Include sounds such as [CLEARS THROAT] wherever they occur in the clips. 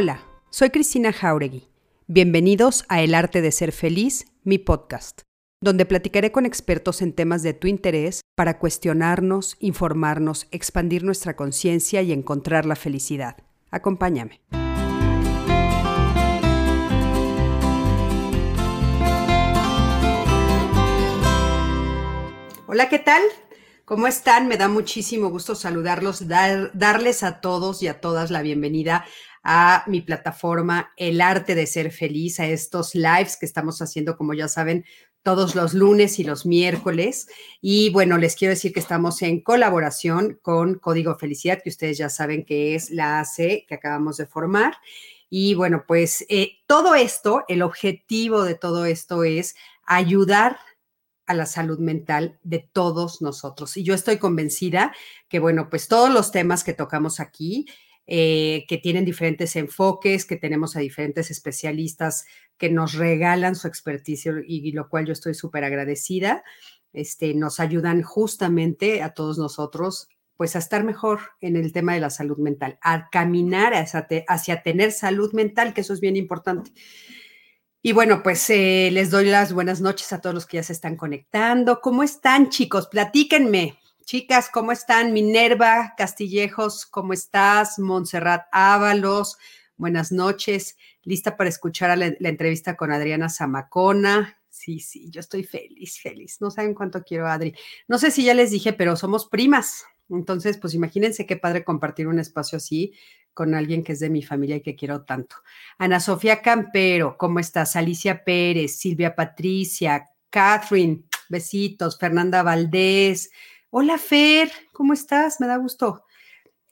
Hola, soy Cristina Jauregui. Bienvenidos a El Arte de Ser Feliz, mi podcast, donde platicaré con expertos en temas de tu interés para cuestionarnos, informarnos, expandir nuestra conciencia y encontrar la felicidad. Acompáñame. Hola, ¿qué tal? ¿Cómo están? Me da muchísimo gusto saludarlos, darles a todos y a todas la bienvenida a mi plataforma El Arte de Ser Feliz, a estos lives que estamos haciendo, como ya saben, todos los lunes y los miércoles. Y bueno, les quiero decir que estamos en colaboración con Código Felicidad, que ustedes ya saben que es la AC que acabamos de formar. Y bueno, pues eh, todo esto, el objetivo de todo esto es ayudar a la salud mental de todos nosotros. Y yo estoy convencida que, bueno, pues todos los temas que tocamos aquí, eh, que tienen diferentes enfoques, que tenemos a diferentes especialistas que nos regalan su experticia y, lo cual yo estoy súper agradecida, este, nos ayudan justamente a todos nosotros pues a estar mejor en el tema de la salud mental, a caminar hacia, hacia tener salud mental, que eso es bien importante. Y bueno, pues eh, les doy las buenas noches a todos los que ya se están conectando. ¿Cómo están, chicos? Platíquenme. Chicas, ¿cómo están? Minerva Castillejos, ¿cómo estás? Montserrat Ábalos, buenas noches. Lista para escuchar la, entrevista con Adriana Zamacona. Sí, sí, yo estoy feliz, feliz. No saben cuánto quiero Adri. No sé si ya les dije, pero somos primas. Entonces, pues imagínense qué padre compartir un espacio así con alguien que es de mi familia y que quiero tanto. Ana Sofía Campero, ¿cómo estás? Alicia Pérez, Silvia Patricia, Catherine, besitos, Fernanda Valdés. Hola Fer, ¿cómo estás? Me da gusto.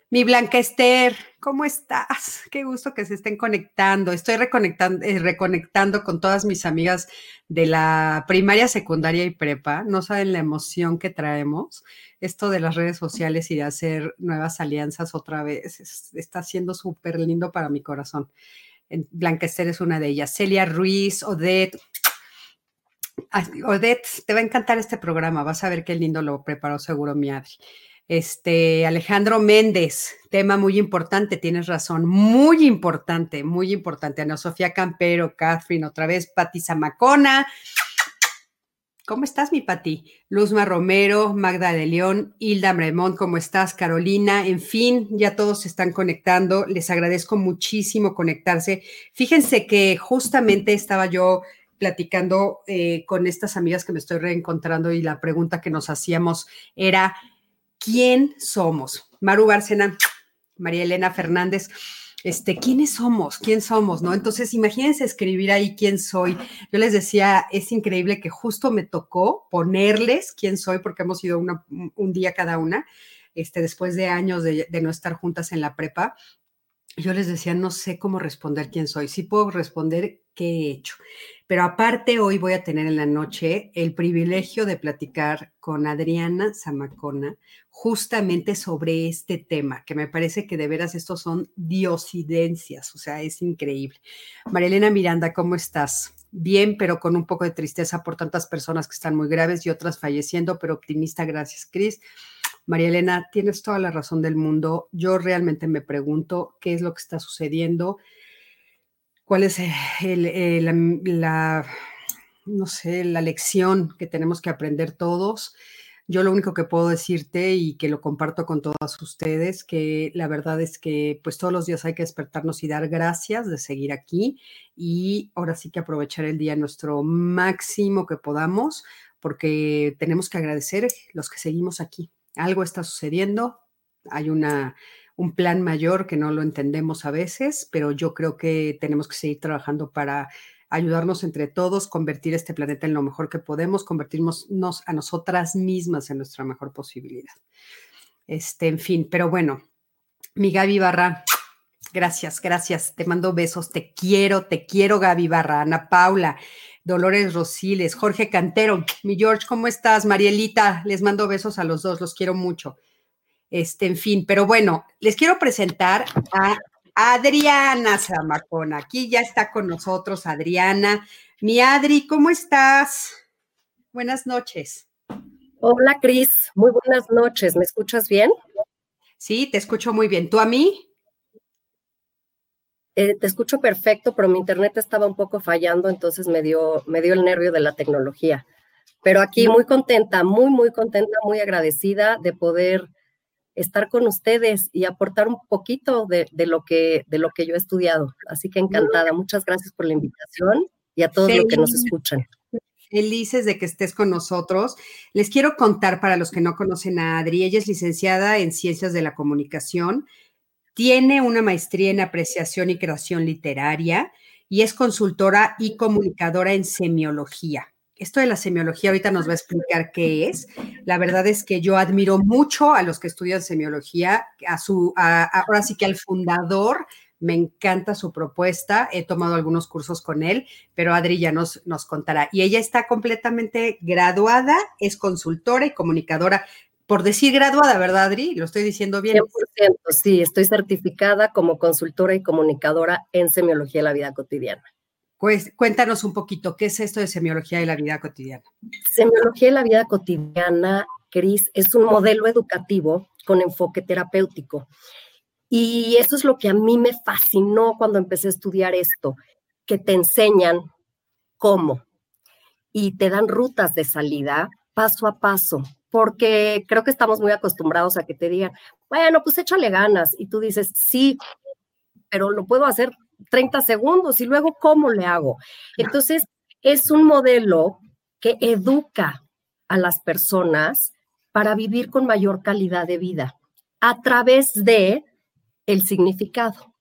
Mi Blanca Esther, ¿cómo estás? [LAUGHS] Qué gusto que se estén conectando. Estoy reconectando, eh, reconectando con todas mis amigas de la primaria, secundaria y prepa. No saben la emoción que traemos. Esto de las redes sociales y de hacer nuevas alianzas otra vez está siendo súper lindo para mi corazón. Blanca Esther es una de ellas. Celia Ruiz, Odette. Odette, te va a encantar este programa. Vas a ver qué lindo lo preparó seguro mi Adri. Este, Alejandro Méndez, tema muy importante, tienes razón, muy importante, muy importante. Ana Sofía Campero, Catherine, otra vez, Pati Zamacona. ¿Cómo estás, mi Pati? Luzma Romero, Magda de León, Hilda Bremont, ¿cómo estás? Carolina, en fin, ya todos se están conectando. Les agradezco muchísimo conectarse. Fíjense que justamente estaba yo platicando eh, con estas amigas que me estoy reencontrando y la pregunta que nos hacíamos era, quién somos. Maru Bárcena, María Elena Fernández, este, ¿quiénes somos? ¿Quién somos? ¿No? Entonces, imagínense escribir ahí quién soy. Yo les decía, es increíble que justo me tocó ponerles quién soy, porque hemos ido un día cada una, este, después de años de, de no estar juntas en la prepa. Yo les decía, no sé cómo responder quién soy. Sí puedo responder qué he hecho. Pero aparte, hoy voy a tener en la noche el privilegio de platicar con Adriana Zamacona justamente sobre este tema, que me parece que de veras estos son diosidencias, o sea, es increíble. Marilena Miranda, ¿cómo estás? Bien, pero con un poco de tristeza por tantas personas que están muy graves y otras falleciendo, pero optimista, gracias, Cris. María Elena, tienes toda la razón del mundo. Yo realmente me pregunto qué es lo que está sucediendo cuál es la, no sé, la lección que tenemos que aprender todos. Yo lo único que puedo decirte y que lo comparto con todas ustedes, que la verdad es que pues todos los días hay que despertarnos y dar gracias de seguir aquí y ahora sí que aprovechar el día nuestro máximo que podamos, porque tenemos que agradecer los que seguimos aquí. Algo está sucediendo, hay una un plan mayor que no lo entendemos a veces, pero yo creo que tenemos que seguir trabajando para ayudarnos entre todos, convertir este planeta en lo mejor que podemos, convertirnos a nosotras mismas en nuestra mejor posibilidad. Este, en fin, pero bueno, mi Gaby Barra, gracias, gracias, te mando besos, te quiero, te quiero Gaby Barra, Ana Paula, Dolores Rosiles, Jorge Cantero, mi George, ¿cómo estás? Marielita, les mando besos a los dos, los quiero mucho. Este, en fin, pero bueno, les quiero presentar a Adriana Zamacona. Aquí ya está con nosotros Adriana. Mi Adri, ¿cómo estás? Buenas noches. Hola, Cris. Muy buenas noches. ¿Me escuchas bien? Sí, te escucho muy bien. ¿Tú a mí? Eh, te escucho perfecto, pero mi internet estaba un poco fallando, entonces me dio, me dio el nervio de la tecnología. Pero aquí muy contenta, muy, muy contenta, muy agradecida de poder estar con ustedes y aportar un poquito de, lo, que, de lo que yo he estudiado. Así que encantada. Muchas gracias por la invitación y a todos los que nos escuchan. Felices de que estés con nosotros. Les quiero contar para los que no conocen a Adri, ella es licenciada en Ciencias de la Comunicación, tiene una maestría en apreciación y creación literaria y es consultora y comunicadora en semiología esto de la semiología ahorita nos va a explicar qué es. La verdad es que yo admiro mucho a los que estudian semiología, a su, ahora sí que al fundador, me encanta su propuesta, he tomado algunos cursos con él, pero Adri ya nos, nos contará. Y ella está completamente graduada, es consultora y comunicadora. Por decir graduada, ¿verdad, Adri? Lo estoy diciendo bien. 100%, sí, estoy certificada como consultora y comunicadora en semiología de la vida cotidiana. Pues cuéntanos un poquito, ¿qué es esto de semiología de la vida cotidiana? Semiología de la vida cotidiana, Cris, es un modelo educativo con enfoque terapéutico. Y eso es lo que a mí me fascinó cuando empecé a estudiar esto, que te enseñan cómo y te dan rutas de salida paso a paso, porque creo que estamos muy acostumbrados a que te digan, bueno, pues échale ganas y tú dices, sí, pero lo puedo hacer 30 segundos y luego, ¿cómo le hago? Entonces, es un modelo que educa a las personas para vivir con mayor calidad de vida a través de el significado.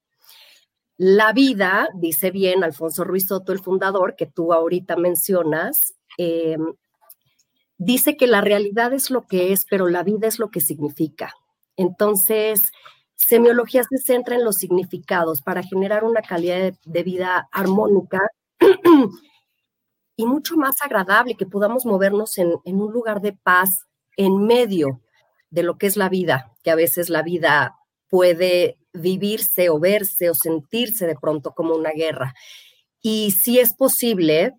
La vida, dice bien Alfonso Ruiz Soto, el fundador, que tú ahorita mencionas, em, dice que la realidad es lo que es, pero la vida es lo que significa. Entonces, Semiología se centra en los significados para generar una calidad de, vida armónica y mucho más agradable, que podamos movernos en, en un lugar de paz en medio de lo que es la vida, que a veces la vida puede vivirse o verse o sentirse de pronto como una guerra. Y si es posible,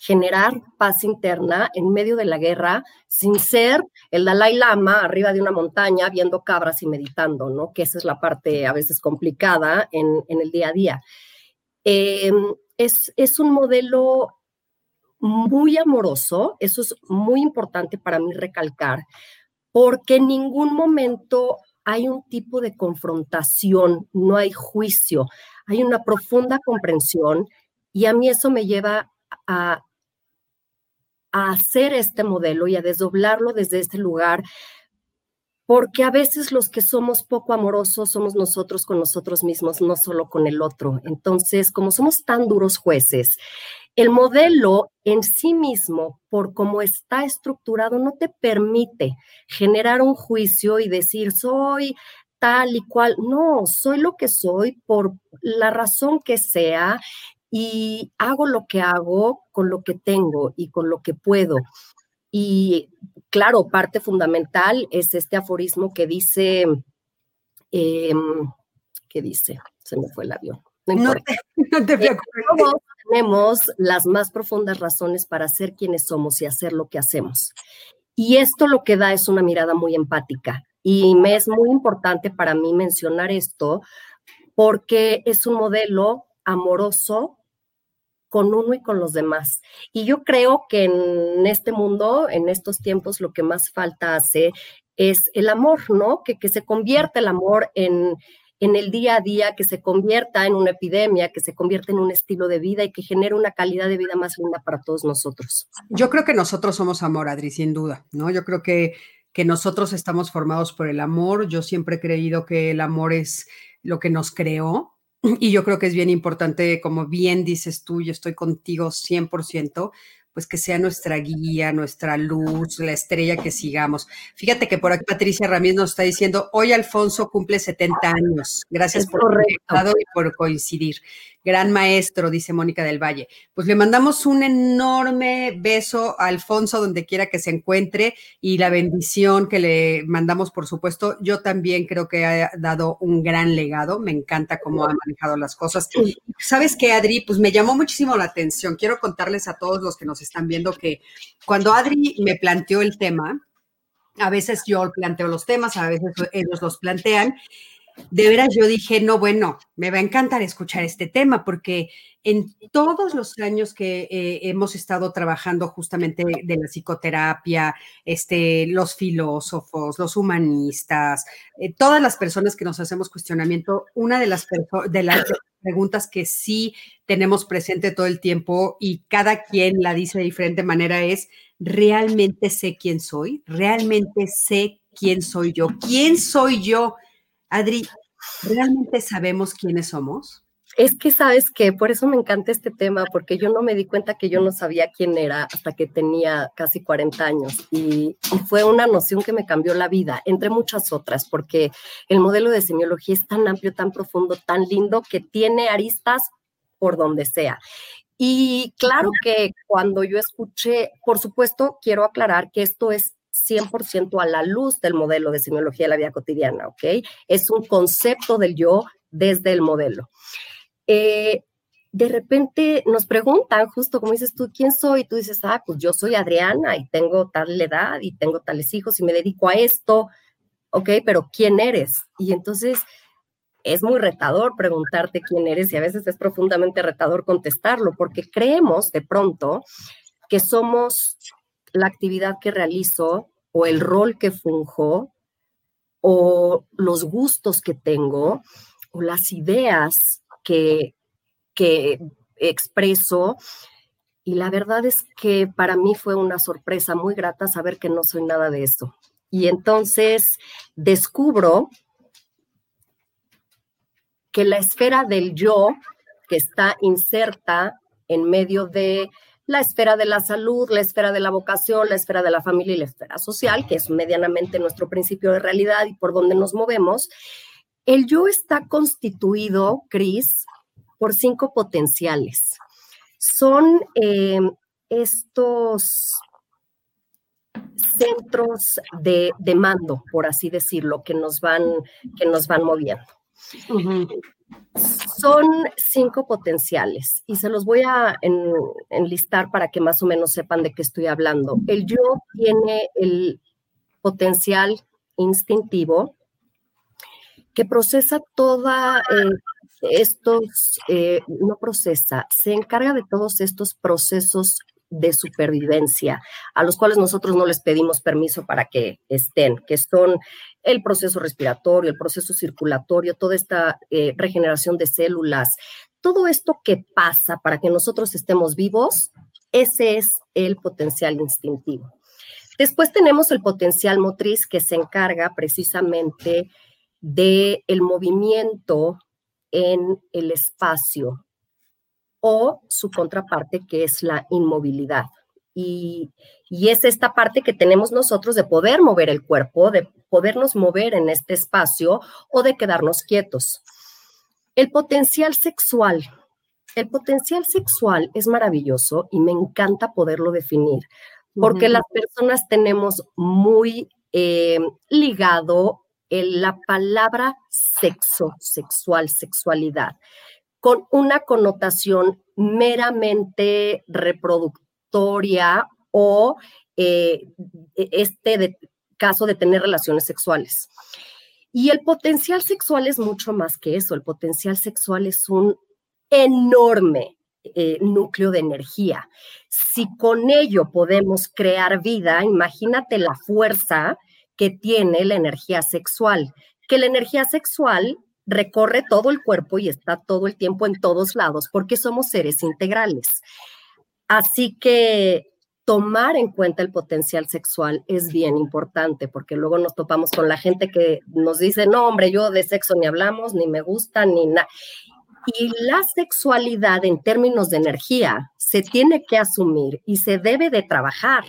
generar paz interna en medio de la guerra sin ser el Dalai Lama arriba de una montaña viendo cabras y meditando, ¿no? Que esa es la parte a veces complicada en, el día a día. Em, es, es un modelo muy amoroso, eso es muy importante para mí recalcar, porque en ningún momento hay un tipo de confrontación, no hay juicio, hay una profunda comprensión y a mí eso me lleva a, a hacer este modelo y a desdoblarlo desde este lugar, porque a veces los que somos poco amorosos somos nosotros con nosotros mismos, no solo con el otro. Entonces, como somos tan duros jueces, el modelo en sí mismo, por cómo está estructurado, no te permite generar un juicio y decir, soy tal y cual. No, soy lo que soy por la razón que sea y hago lo que hago con lo que tengo y con lo que puedo. Y claro, parte fundamental es este aforismo que dice, em, ¿qué dice? Se me fue el avión. [LAUGHS] No, te, eh, Todos tenemos las más profundas razones para ser quienes somos y hacer lo que hacemos. Y esto lo que da es una mirada muy empática. Y me es muy importante para mí mencionar esto porque es un modelo amoroso con uno y con los demás. Y yo creo que en este mundo, en estos tiempos, lo que más falta hace es el amor, ¿no? Que, que se convierta el amor en, en el día a día, que se convierta en una epidemia, que se convierta en un estilo de vida y que genere una calidad de vida más linda para todos nosotros. Yo creo que nosotros somos amor, Adri, sin duda, ¿no? Yo creo que, que nosotros estamos formados por el amor. Yo siempre he creído que el amor es lo que nos creó, y yo creo que es bien importante, como bien dices tú, yo estoy contigo 100%, pues que sea nuestra guía, nuestra luz, la estrella que sigamos. Fíjate que por aquí Patricia Ramírez nos está diciendo, hoy Alfonso cumple 70 años. Gracias por por y por coincidir. Gran maestro, dice Mónica del Valle. Pues le mandamos un enorme beso a Alfonso donde quiera que se encuentre y la bendición que le mandamos, por supuesto. Yo también creo que ha dado un gran legado. Me encanta cómo ha manejado las cosas. ¿Sabes qué, Adri? Pues me llamó muchísimo la atención. Quiero contarles a todos los que nos están viendo que cuando Adri me planteó el tema, a veces yo planteo los temas, a veces ellos los plantean, de veras yo dije, no, bueno, me va a encantar escuchar este tema porque en todos los años que eh, hemos estado trabajando justamente de la psicoterapia, este, los filósofos, los humanistas, eh, todas las personas que nos hacemos cuestionamiento, una de las, de las preguntas que sí tenemos presente todo el tiempo y cada quien la dice de diferente manera es, ¿realmente sé quién soy? ¿Realmente sé quién soy yo? ¿Quién soy yo? Adri, ¿realmente sabemos quiénes somos? Es que sabes que por eso me encanta este tema, porque yo no me di cuenta que yo no sabía quién era hasta que tenía casi 40 años y, fue una noción que me cambió la vida, entre muchas otras, porque el modelo de semiología es tan amplio, tan profundo, tan lindo que tiene aristas por donde sea. Y claro que cuando yo escuché, por supuesto, quiero aclarar que esto es 100% a la luz del modelo de semiología de la vida cotidiana, ¿ok? Es un concepto del yo desde el modelo. Eh, de repente nos preguntan, justo como dices tú, ¿quién soy? Y tú dices, ah, pues yo soy Adriana y tengo tal edad y tengo tales hijos y me dedico a esto, ¿ok? Pero ¿quién eres? Y entonces es muy retador preguntarte quién eres y a veces es profundamente retador contestarlo porque creemos de pronto que somos la actividad que realizo o el rol que funjo o los gustos que tengo o las ideas que, que expreso. Y la verdad es que para mí fue una sorpresa muy grata saber que no soy nada de eso. Y entonces descubro que la esfera del yo, que está inserta en medio de la esfera de la salud, la esfera de la vocación, la esfera de la familia y la esfera social, que es medianamente nuestro principio de realidad y por donde nos movemos, el yo está constituido, Cris, por cinco potenciales. Son eh, estos centros de, mando, por así decirlo, que nos van, que nos van moviendo. Son cinco potenciales y se los voy a enlistar para que más o menos sepan de qué estoy hablando. El yo tiene el potencial instintivo, que procesa toda eh, estos, eh, no procesa, se encarga de todos estos procesos de supervivencia, a los cuales nosotros no les pedimos permiso para que estén, que son el proceso respiratorio, el proceso circulatorio, toda esta eh, regeneración de células, todo esto que pasa para que nosotros estemos vivos, ese es el potencial instintivo. Después tenemos el potencial motriz que se encarga precisamente del el movimiento en el espacio o su contraparte que es la inmovilidad. Y, y, es esta parte que tenemos nosotros de poder mover el cuerpo, de podernos mover en este espacio o de quedarnos quietos. El potencial sexual. El potencial sexual es maravilloso y me encanta poderlo definir, porque las personas tenemos muy eh, ligado la palabra sexo, sexual, sexualidad, con una connotación meramente reproductoria o eh, este caso de tener relaciones sexuales. Y el potencial sexual es mucho más que eso. El potencial sexual es un enorme eh, núcleo de energía. Si con ello podemos crear vida, imagínate la fuerza que tiene la energía sexual, que la energía sexual recorre todo el cuerpo y está todo el tiempo en todos lados porque somos seres integrales. Así que tomar en cuenta el potencial sexual es bien importante porque luego nos topamos con la gente que nos dice, no, hombre, yo de sexo ni hablamos, ni me gusta, ni nada. Y la sexualidad en términos de energía se tiene que asumir y se debe de trabajar.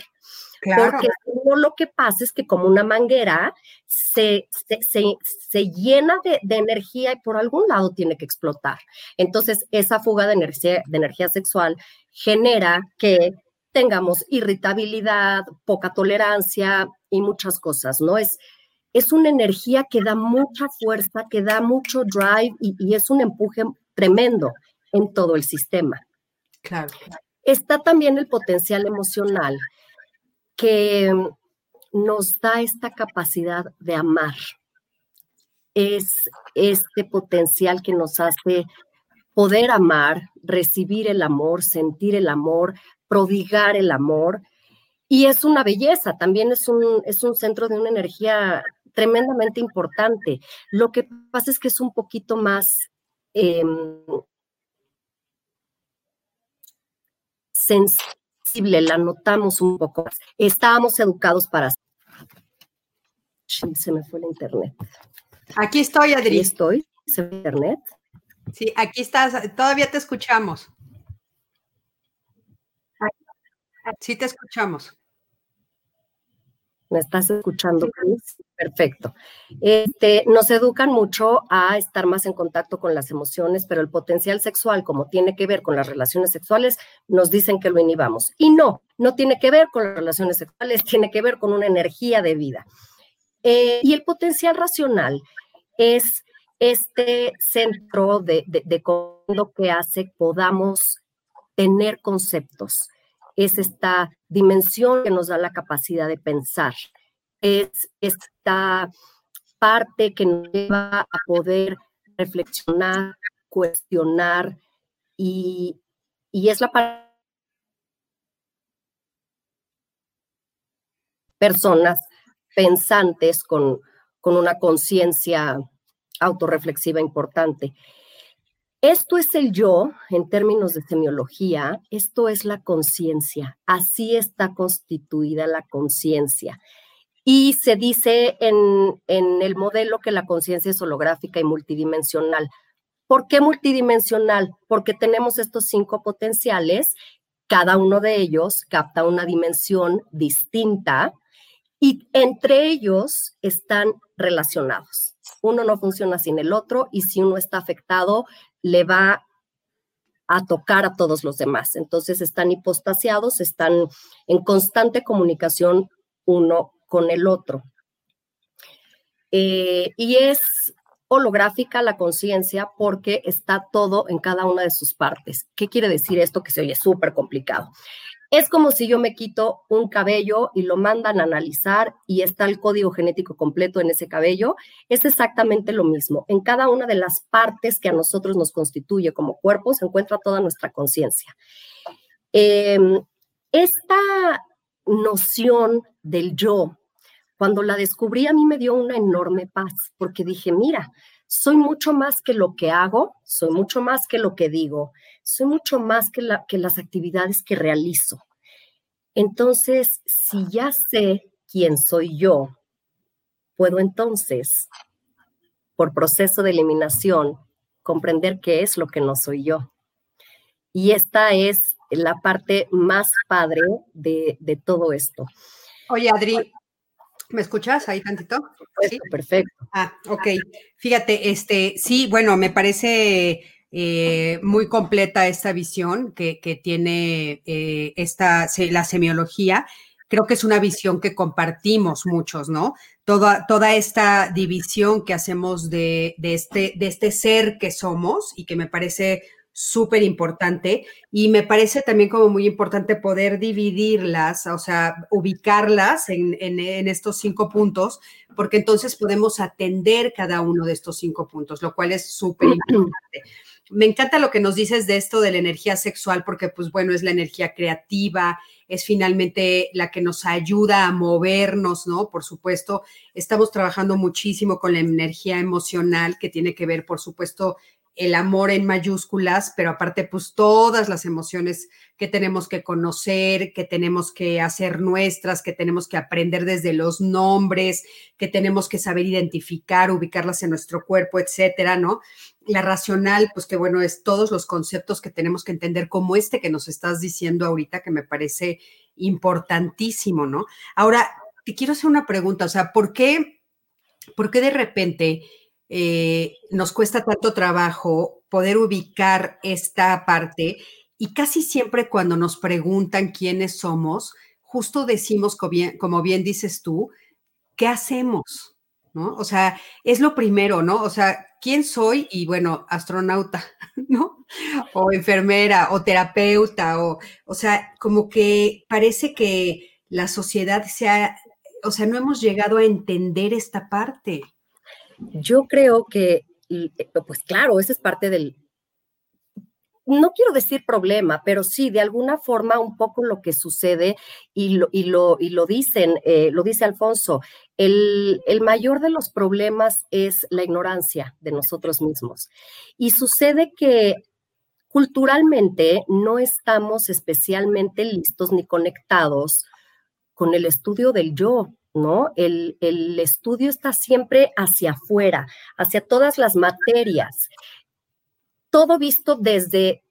Porque lo que pasa es que como una manguera se, se, llena de, energía y por algún lado tiene que explotar. Entonces, esa fuga de energía, de energía sexual genera que tengamos irritabilidad, poca tolerancia y muchas cosas, ¿no? Es, es una energía que da mucha fuerza, que da mucho drive y, y es un empuje tremendo en todo el sistema. Claro. Está también el potencial emocional, que nos da esta capacidad de amar. es este potencial que nos hace poder amar, recibir el amor, sentir el amor, prodigar el amor. Y es una belleza, también es un, es un centro de una energía tremendamente importante. Lo que pasa es que es un poquito más em, sensible, la notamos un poco más. Estábamos educados para... Se me fue el internet. Aquí estoy, Adri. Aquí estoy, se internet. Sí, aquí estás, todavía te escuchamos. Sí, te escuchamos. ¿Me estás escuchando, Perfecto. Este, nos educan mucho a estar más en contacto con las emociones, pero el potencial sexual, como tiene que ver con las relaciones sexuales, nos dicen que lo inhibamos. Y no, no tiene que ver con las relaciones sexuales, [LAUGHS] tiene que ver con una energía de vida. Eh, y el potencial racional es este centro de, de, de que hace podamos tener conceptos. Es esta dimensión que nos da la capacidad de pensar. Es esta parte que nos lleva a poder reflexionar, cuestionar y, y es la parte personas pensantes con, con una conciencia autorreflexiva importante. Esto es el yo en términos de semiología, esto es la conciencia, así está constituida la conciencia. Y se dice en, en, el modelo que la conciencia es holográfica y multidimensional. ¿Por qué multidimensional? Porque tenemos estos cinco potenciales, cada uno de ellos capta una dimensión distinta y entre ellos están relacionados. Uno no funciona sin el otro y si uno está afectado, le va a tocar a todos los demás. Entonces están hipostasiados, están en constante comunicación uno con el otro. Eh, y es holográfica la conciencia porque está todo en cada una de sus partes. ¿Qué quiere decir esto que se oye súper complicado? Es como si yo me quito un cabello y lo mandan a analizar y está el código genético completo en ese cabello. Es exactamente lo mismo. En cada una de las partes que a nosotros nos constituye como cuerpo se encuentra toda nuestra conciencia. Em, esta noción del yo, cuando la descubrí a mí me dio una enorme paz porque dije, mira, soy mucho más que lo que hago, soy mucho más que lo que digo, soy mucho más que, las actividades que realizo. Entonces, si ya sé quién soy yo, puedo entonces, por proceso de eliminación, comprender qué es lo que no soy yo. Y esta es la parte más padre de todo esto. Oye, Adri, ¿Me escuchas ahí tantito? ¿Sí? Perfecto. Ah, ok. Fíjate, este, sí, bueno, me parece eh, muy completa esta visión que, tiene eh, esta, la semiología. Creo que es una visión que compartimos muchos, ¿no? Toda, toda esta división que hacemos de, de, este, de este ser que somos y que me parece súper importante y me parece también como muy importante poder dividirlas, o sea, ubicarlas en, estos cinco puntos, porque entonces podemos atender cada uno de estos cinco puntos, lo cual es súper [CLEARS THROAT] importante. Me encanta lo que nos dices de esto de la energía sexual, porque pues bueno, es la energía creativa, es finalmente la que nos ayuda a movernos, ¿no? Por supuesto, estamos trabajando muchísimo con la energía emocional que tiene que ver, por supuesto, el amor en mayúsculas, pero aparte, pues todas las emociones que tenemos que conocer, que tenemos que hacer nuestras, que tenemos que aprender desde los nombres, que tenemos que saber identificar, ubicarlas en nuestro cuerpo, etcétera, ¿no? La racional, pues que bueno, es todos los conceptos que tenemos que entender, como este que nos estás diciendo ahorita, que me parece importantísimo, ¿no? Ahora, te quiero hacer una pregunta, o sea, ¿por qué, por qué de repente eh, nos cuesta tanto trabajo poder ubicar esta parte y casi siempre cuando nos preguntan quiénes somos, justo decimos, como bien, dices tú, ¿qué hacemos? ¿No? O sea, es lo primero, ¿no? O sea, ¿quién soy? Y bueno, astronauta, [LAUGHS] ¿no? O enfermera, o terapeuta, o, o sea, como que parece que la sociedad se ha, o sea, no hemos llegado a entender esta parte. Yo creo que, pues claro, ese es parte del, no quiero decir problema, pero sí, de alguna forma un poco lo que sucede y lo, y lo, y lo dicen, eh, lo dice Alfonso, el, el, mayor de los problemas es la ignorancia de nosotros mismos. Y sucede que culturalmente no estamos especialmente listos ni conectados con el estudio del yo, ¿no? El, el estudio está siempre hacia afuera, hacia todas las materias todo visto desde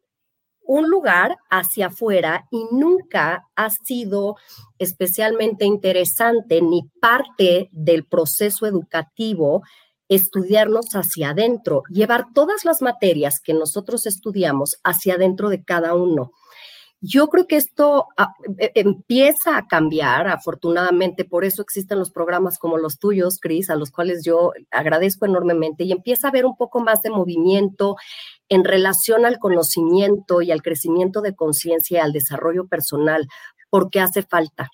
un lugar hacia afuera y nunca ha sido especialmente interesante ni parte del proceso educativo estudiarnos hacia adentro, llevar todas las materias que nosotros estudiamos hacia adentro de cada uno. Yo creo que esto ah, e, empieza a cambiar, afortunadamente, por eso existen los programas como los tuyos, Cris, a los cuales yo agradezco enormemente, y empieza a haber un poco más de movimiento en relación al conocimiento y al crecimiento de conciencia y al desarrollo personal, porque hace falta,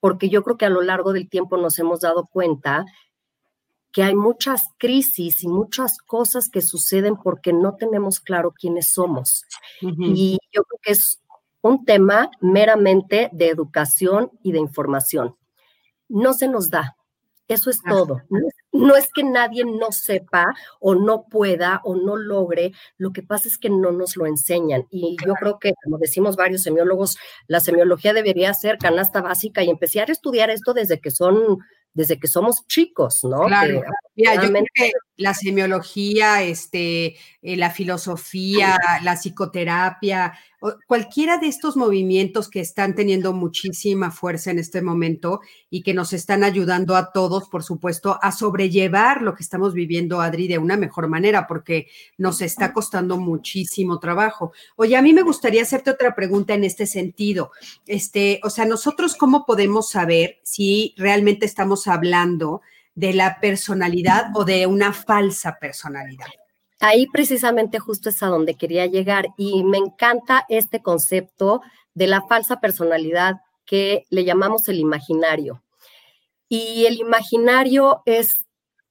porque yo creo que a lo largo del tiempo nos hemos dado cuenta que hay muchas crisis y muchas cosas que suceden porque no tenemos claro quiénes somos. Y yo creo que es un tema meramente de educación y de información. No se nos da, eso es todo. No es, que nadie no sepa o no pueda o no logre, lo que pasa es que no nos lo enseñan. Y yo creo que, como decimos varios semiólogos, la semiología debería ser canasta básica y empezar a estudiar esto desde que son desde que somos chicos, ¿no? Claro. yo creo que la semiología, este, eh, la filosofía, la psicoterapia, cualquiera de estos movimientos que están teniendo muchísima fuerza en este momento y que nos están ayudando a todos, por supuesto, a sobrellevar lo que estamos viviendo, Adri, de una mejor manera, porque nos está costando muchísimo trabajo. Oye, a mí me gustaría hacerte otra pregunta en este sentido. Este, o sea, nosotros cómo podemos saber si realmente estamos hablando de la personalidad o de una falsa personalidad? Ahí precisamente justo es a donde quería llegar y me encanta este concepto de la falsa personalidad que le llamamos el imaginario. Y el imaginario es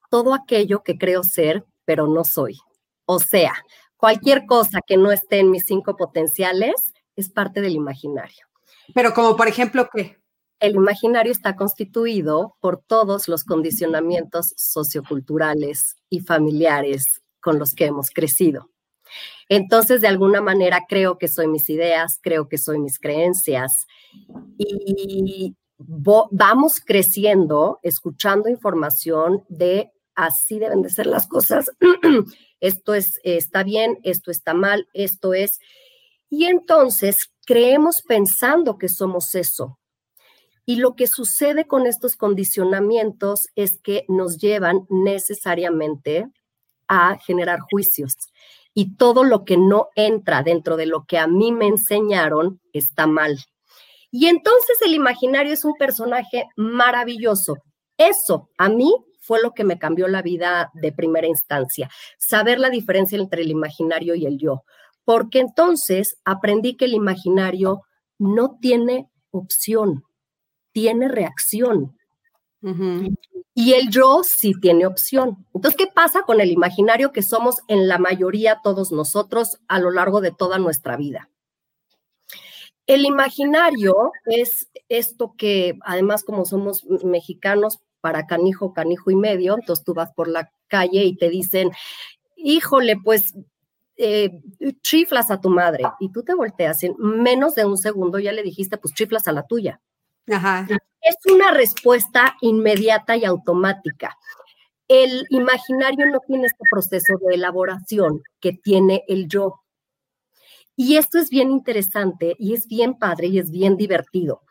todo aquello que creo ser, pero no soy. O sea, cualquier cosa que no esté en mis cinco potenciales es parte del imaginario. Pero como por ejemplo, ¿qué? El imaginario está constituido por todos los condicionamientos socioculturales y familiares con los que hemos crecido. Entonces, de alguna manera, creo que soy mis ideas, creo que soy mis creencias y vamos creciendo, escuchando información de así deben de ser las cosas, [CLEARS THROAT] esto es, está bien, esto está mal, esto es. Y entonces creemos pensando que somos eso. Y lo que sucede con estos condicionamientos es que nos llevan necesariamente a generar juicios. Y todo lo que no entra dentro de lo que a mí me enseñaron está mal. Y entonces el imaginario es un personaje maravilloso. Eso a mí fue lo que me cambió la vida de primera instancia, saber la diferencia entre el imaginario y el yo, porque entonces aprendí que el imaginario no tiene opción, tiene reacción. Y el yo sí tiene opción. Entonces, ¿qué pasa con el imaginario que somos en la mayoría todos nosotros a lo largo de toda nuestra vida? El imaginario es esto que, además, como somos mexicanos, para canijo, canijo y medio, entonces tú vas por la calle y te dicen, híjole, pues eh, chiflas a tu madre y tú te volteas en menos de un segundo ya le dijiste, pues chiflas a la tuya. Es una respuesta inmediata y automática. El imaginario no tiene este proceso de elaboración que tiene el yo. Y esto es bien interesante y es bien padre y es bien divertido.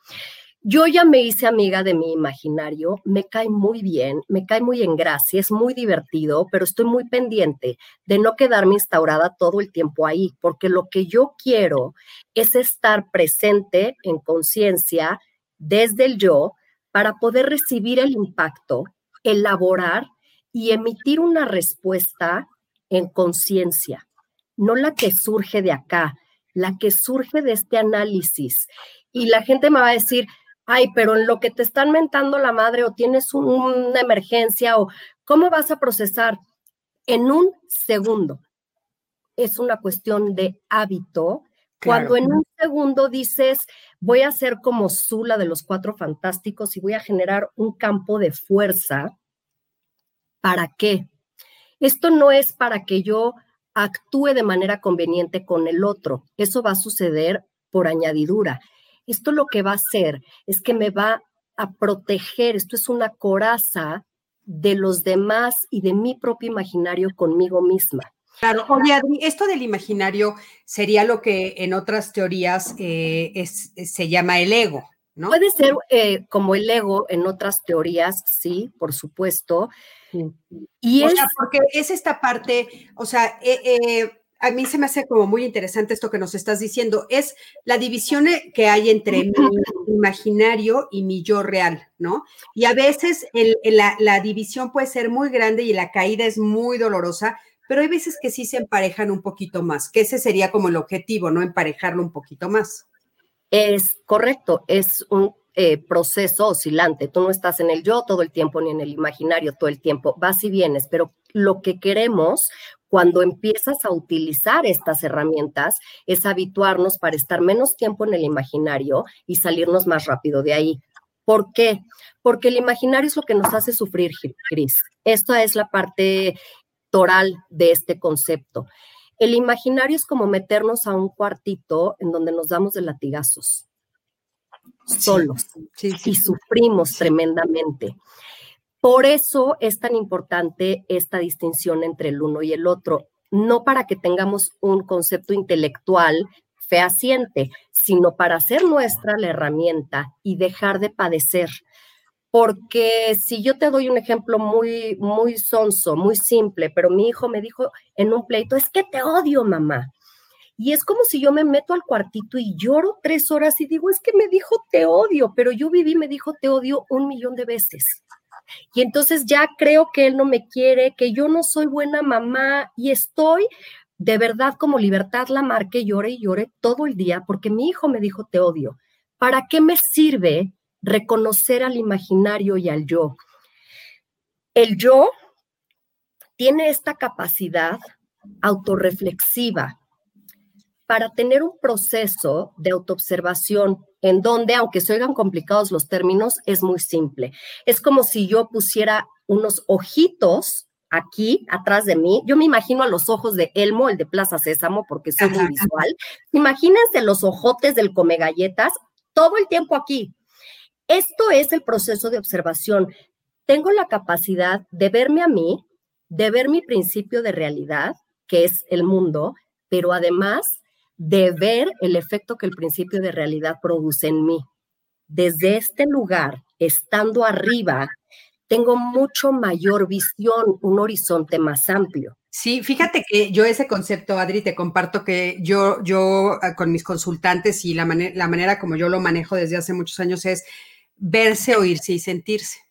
Yo ya me hice amiga de mi imaginario, me cae muy bien, me cae muy en gracia, es muy divertido, pero estoy muy pendiente de no quedarme instaurada todo el tiempo ahí, porque lo que yo quiero es estar presente en conciencia desde el yo para poder recibir el impacto, elaborar y emitir una respuesta en conciencia, no la que surge de acá, la que surge de este análisis. Y la gente me va a decir, ay, pero en lo que te están mentando la madre o tienes una emergencia o ¿Cómo vas a procesar? En un segundo. Es una cuestión de hábito. Cuando en un segundo dices, voy a ser como Zula de los Cuatro Fantásticos y voy a generar un campo de fuerza, ¿para qué? Esto no es para que yo actúe de manera conveniente con el otro. Eso va a suceder por añadidura. Esto lo que va a hacer es que me va a proteger, esto es una coraza de los demás y de mi propio imaginario conmigo misma. Claro, oye Adri, esto del imaginario sería lo que en otras teorías eh, es, se llama el ego, ¿no? Puede ser eh, como el ego en otras teorías, sí, por supuesto. Y es, porque es esta parte, o sea, eh, a mí se me hace como muy interesante esto que nos estás diciendo, es la división que hay entre mi [LAUGHS] imaginario y mi yo real, ¿no? Y a veces la, división puede ser muy grande y la caída es muy dolorosa, pero hay veces que sí se emparejan un poquito más, que ese sería como el objetivo, ¿no? Emparejarlo un poquito más. Es correcto, es un eh, proceso oscilante. Tú no estás en el yo todo el tiempo ni en el imaginario todo el tiempo, vas y vienes, pero lo que queremos cuando empiezas a utilizar estas herramientas es habituarnos para estar menos tiempo en el imaginario y salirnos más rápido de ahí. ¿Por qué? Porque el imaginario es lo que nos hace sufrir, Cris. Esta es la parte toral de este concepto. El imaginario es como meternos a un cuartito en donde nos damos de latigazos, solos, y sufrimos tremendamente. Por eso es tan importante esta distinción entre el uno y el otro, no para que tengamos un concepto intelectual fehaciente, sino para hacer nuestra la herramienta y dejar de padecer. Porque si yo te doy un ejemplo muy, muy sonso, muy simple, pero mi hijo me dijo en un pleito, es que te odio, mamá. Y es como si yo me meto al cuartito y lloro tres horas y digo, es que me dijo te odio, pero yo viví, me dijo te odio un millón de veces. Y entonces ya creo que él no me quiere, que yo no soy buena mamá y estoy de verdad como libertad la marque, llore y llore todo el día porque mi hijo me dijo te odio. ¿Para qué me sirve reconocer al imaginario y al yo? El yo tiene esta capacidad autorreflexiva para tener un proceso de autoobservación en donde, aunque se oigan complicados los términos, es muy simple. Es como si yo pusiera unos ojitos aquí atrás de mí. Yo me imagino a los ojos de Elmo, el de Plaza Sésamo, porque soy muy visual. Imagínense los ojotes del come galletas todo el tiempo aquí. Esto es el proceso de observación. Tengo la capacidad de verme a mí, de ver mi principio de realidad, que es el mundo, pero además de ver el efecto que el principio de realidad produce en mí. Desde este lugar, estando arriba, tengo mucho mayor visión, un horizonte más amplio. Sí, fíjate que yo ese concepto, Adri, te comparto que yo, yo ah, con mis consultantes y la, la manera como yo lo manejo desde hace muchos años es verse, oírse y sentirse.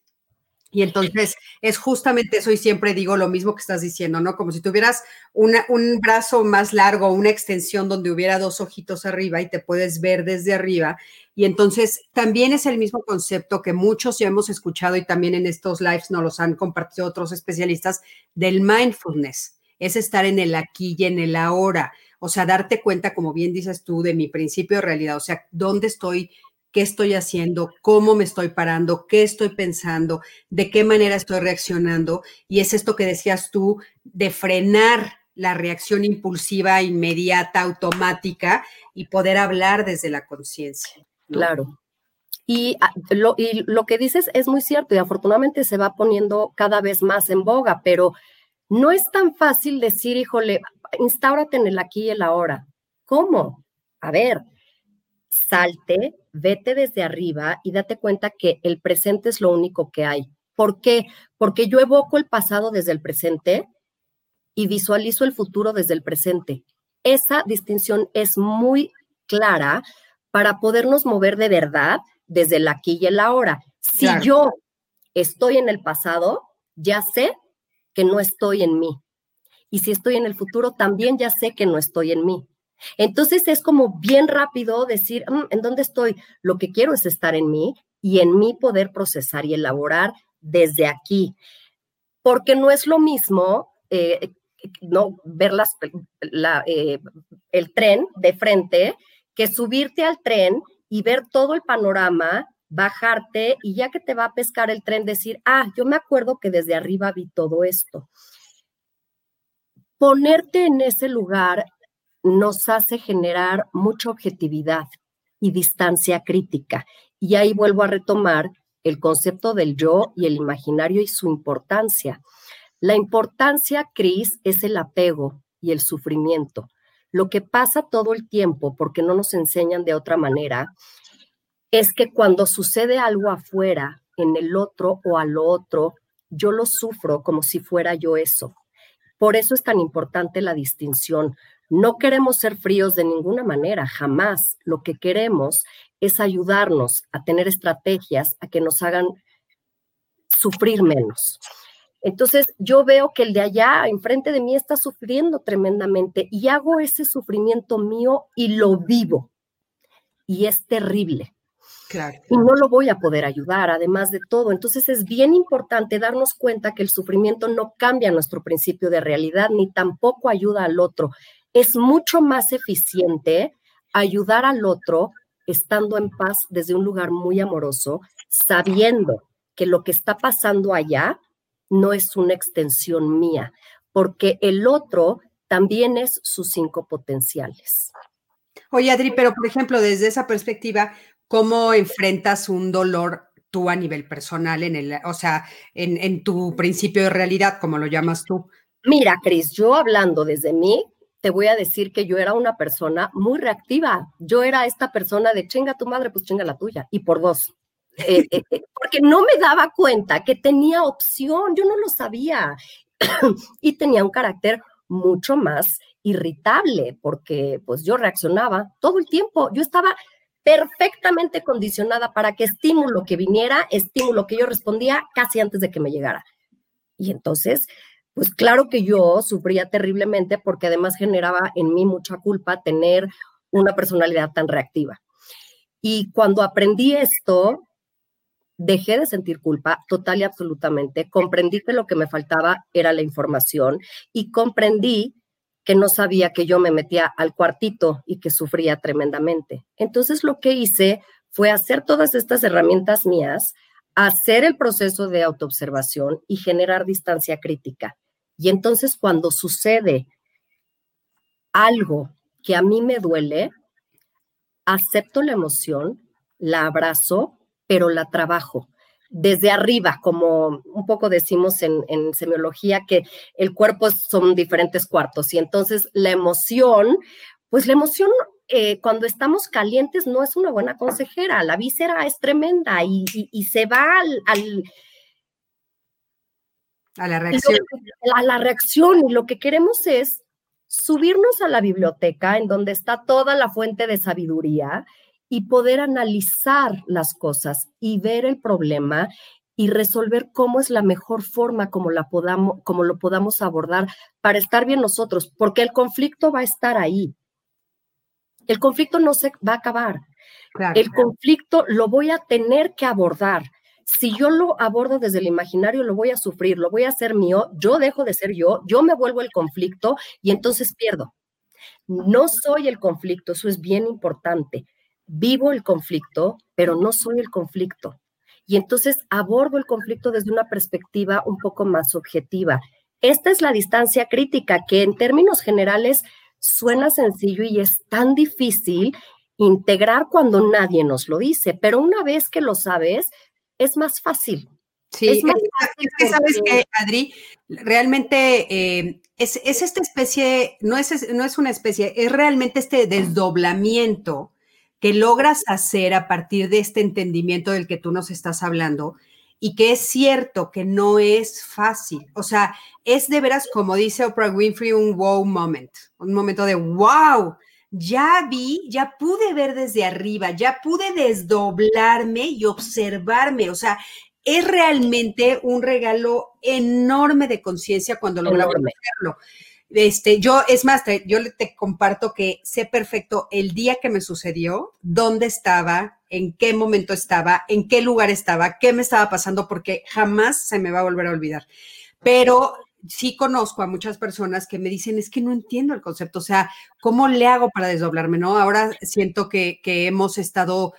Y entonces es justamente eso y siempre digo lo mismo que estás diciendo, ¿no? Como si tuvieras un brazo más largo, una extensión donde hubiera dos ojitos arriba y te puedes ver desde arriba. Y entonces también es el mismo concepto que muchos ya hemos escuchado y también en estos lives nos los han compartido otros especialistas del mindfulness. Es estar en el aquí y en el ahora. O sea, darte cuenta, como bien dices tú, de mi principio de realidad. O sea, dónde estoy qué estoy haciendo, cómo me estoy parando, qué estoy pensando, de qué manera estoy reaccionando. Y es esto que decías tú, de frenar la reacción impulsiva, inmediata, automática y poder hablar desde la conciencia. Claro. Y ah, lo, y lo que dices es muy cierto y afortunadamente se va poniendo cada vez más en boga, pero no es tan fácil decir, híjole, instáurate en el aquí y el ahora. ¿Cómo? A ver, salte, vete desde arriba y date cuenta que el presente es lo único que hay. ¿Por qué? Porque yo evoco el pasado desde el presente y visualizo el futuro desde el presente. Esa distinción es muy clara para podernos mover de verdad desde el aquí y el ahora. Si yo estoy en el pasado, ya sé que no estoy en mí. Y si estoy en el futuro, también ya sé que no estoy en mí. Entonces es como bien rápido decir, mm, ¿en dónde estoy? Lo que quiero es estar en mí y en mí poder procesar y elaborar desde aquí. porque no es lo mismo eh, no ver eh, el tren de frente que subirte al tren y ver todo el panorama, bajarte y ya que te va a pescar el tren decir, ah, yo me acuerdo que desde arriba vi todo esto. Ponerte en ese lugar nos hace generar mucha objetividad y distancia crítica. Y ahí vuelvo a retomar el concepto del yo y el imaginario y su importancia. La importancia, Cris, es el apego y el sufrimiento. Lo que pasa todo el tiempo, porque no nos enseñan de otra manera, es que cuando sucede algo afuera, en el otro o a lo otro, yo lo sufro como si fuera yo eso. Por eso es tan importante la distinción. No queremos ser fríos de ninguna manera, jamás. Lo que queremos es ayudarnos a tener estrategias a que nos hagan sufrir menos. Entonces yo veo que el de allá enfrente de mí está sufriendo tremendamente y hago ese sufrimiento mío y lo vivo. Y es terrible. Claro. Y no lo voy a poder ayudar, además de todo. Entonces es bien importante darnos cuenta que el sufrimiento no cambia nuestro principio de realidad ni tampoco ayuda al otro es mucho más eficiente ayudar al otro estando en paz desde un lugar muy amoroso, sabiendo que lo que está pasando allá no es una extensión mía, porque el otro también es sus cinco potenciales. Oye, Adri, pero por ejemplo, desde esa perspectiva, ¿cómo enfrentas un dolor tú a nivel personal, en el, o sea, en, en tu principio de realidad, como lo llamas tú? Mira, Cris, yo hablando desde mí, te voy a decir que yo era una persona muy reactiva. Yo era esta persona de chinga tu madre, pues chinga la tuya, y por dos. Eh, eh, eh, porque no me daba cuenta que tenía opción, yo no lo sabía. [COUGHS] y tenía un carácter mucho más irritable, porque pues yo reaccionaba todo el tiempo. Yo estaba perfectamente condicionada para que estímulo que viniera, estímulo que yo respondía casi antes de que me llegara. Y entonces pues claro que yo sufría terriblemente porque además generaba en mí mucha culpa tener una personalidad tan reactiva. Y cuando aprendí esto, dejé de sentir culpa total y absolutamente, comprendí que lo que me faltaba era la información y comprendí que no sabía que yo me metía al cuartito y que sufría tremendamente. Entonces lo que hice fue hacer todas estas herramientas mías, hacer el proceso de autoobservación y generar distancia crítica. Y entonces cuando sucede algo que a mí me duele, acepto la emoción, la abrazo, pero la trabajo. Desde arriba, como un poco decimos en, semiología, que el cuerpo son diferentes cuartos y entonces la emoción, pues la emoción eh, cuando estamos calientes no es una buena consejera, la víscera es tremenda y, se va al a la reacción. a la reacción. Y lo que queremos es subirnos a la biblioteca en donde está toda la fuente de sabiduría y poder analizar las cosas y ver el problema y resolver cómo es la mejor forma como, la podamos, como lo podamos abordar para estar bien nosotros, porque el conflicto va a estar ahí. El conflicto no se va a acabar. el conflicto lo voy a tener que abordar si yo lo abordo desde el imaginario, lo voy a sufrir, lo voy a hacer mío, yo dejo de ser yo, yo me vuelvo el conflicto y entonces pierdo. No soy el conflicto, eso es bien importante. Vivo el conflicto, pero no soy el conflicto. Y entonces abordo el conflicto desde una perspectiva un poco más objetiva. Esta es la distancia crítica que en términos generales suena sencillo y es tan difícil integrar cuando nadie nos lo dice, pero una vez que lo sabes, es más fácil. Sí, es, que sabes que, Adri, realmente eh, es, esta especie, no es, no es una especie, es realmente este desdoblamiento que logras hacer a partir de este entendimiento del que tú nos estás hablando y que es cierto que no es fácil. O sea, es de veras, como dice Oprah Winfrey, un wow moment, un momento de wow, ya vi, ya pude ver desde arriba, ya pude desdoblarme y observarme. O sea, es realmente un regalo enorme de conciencia cuando logramos hacerlo. Este, yo, es más, yo te comparto que sé perfecto el día que me sucedió, dónde estaba, en qué momento estaba, en qué lugar estaba, qué me estaba pasando, porque jamás se me va a volver a olvidar. pero sí conozco a muchas personas que me dicen, es que no entiendo el concepto, o sea, ¿cómo le hago para desdoblarme? ¿No? Ahora siento que, que hemos estado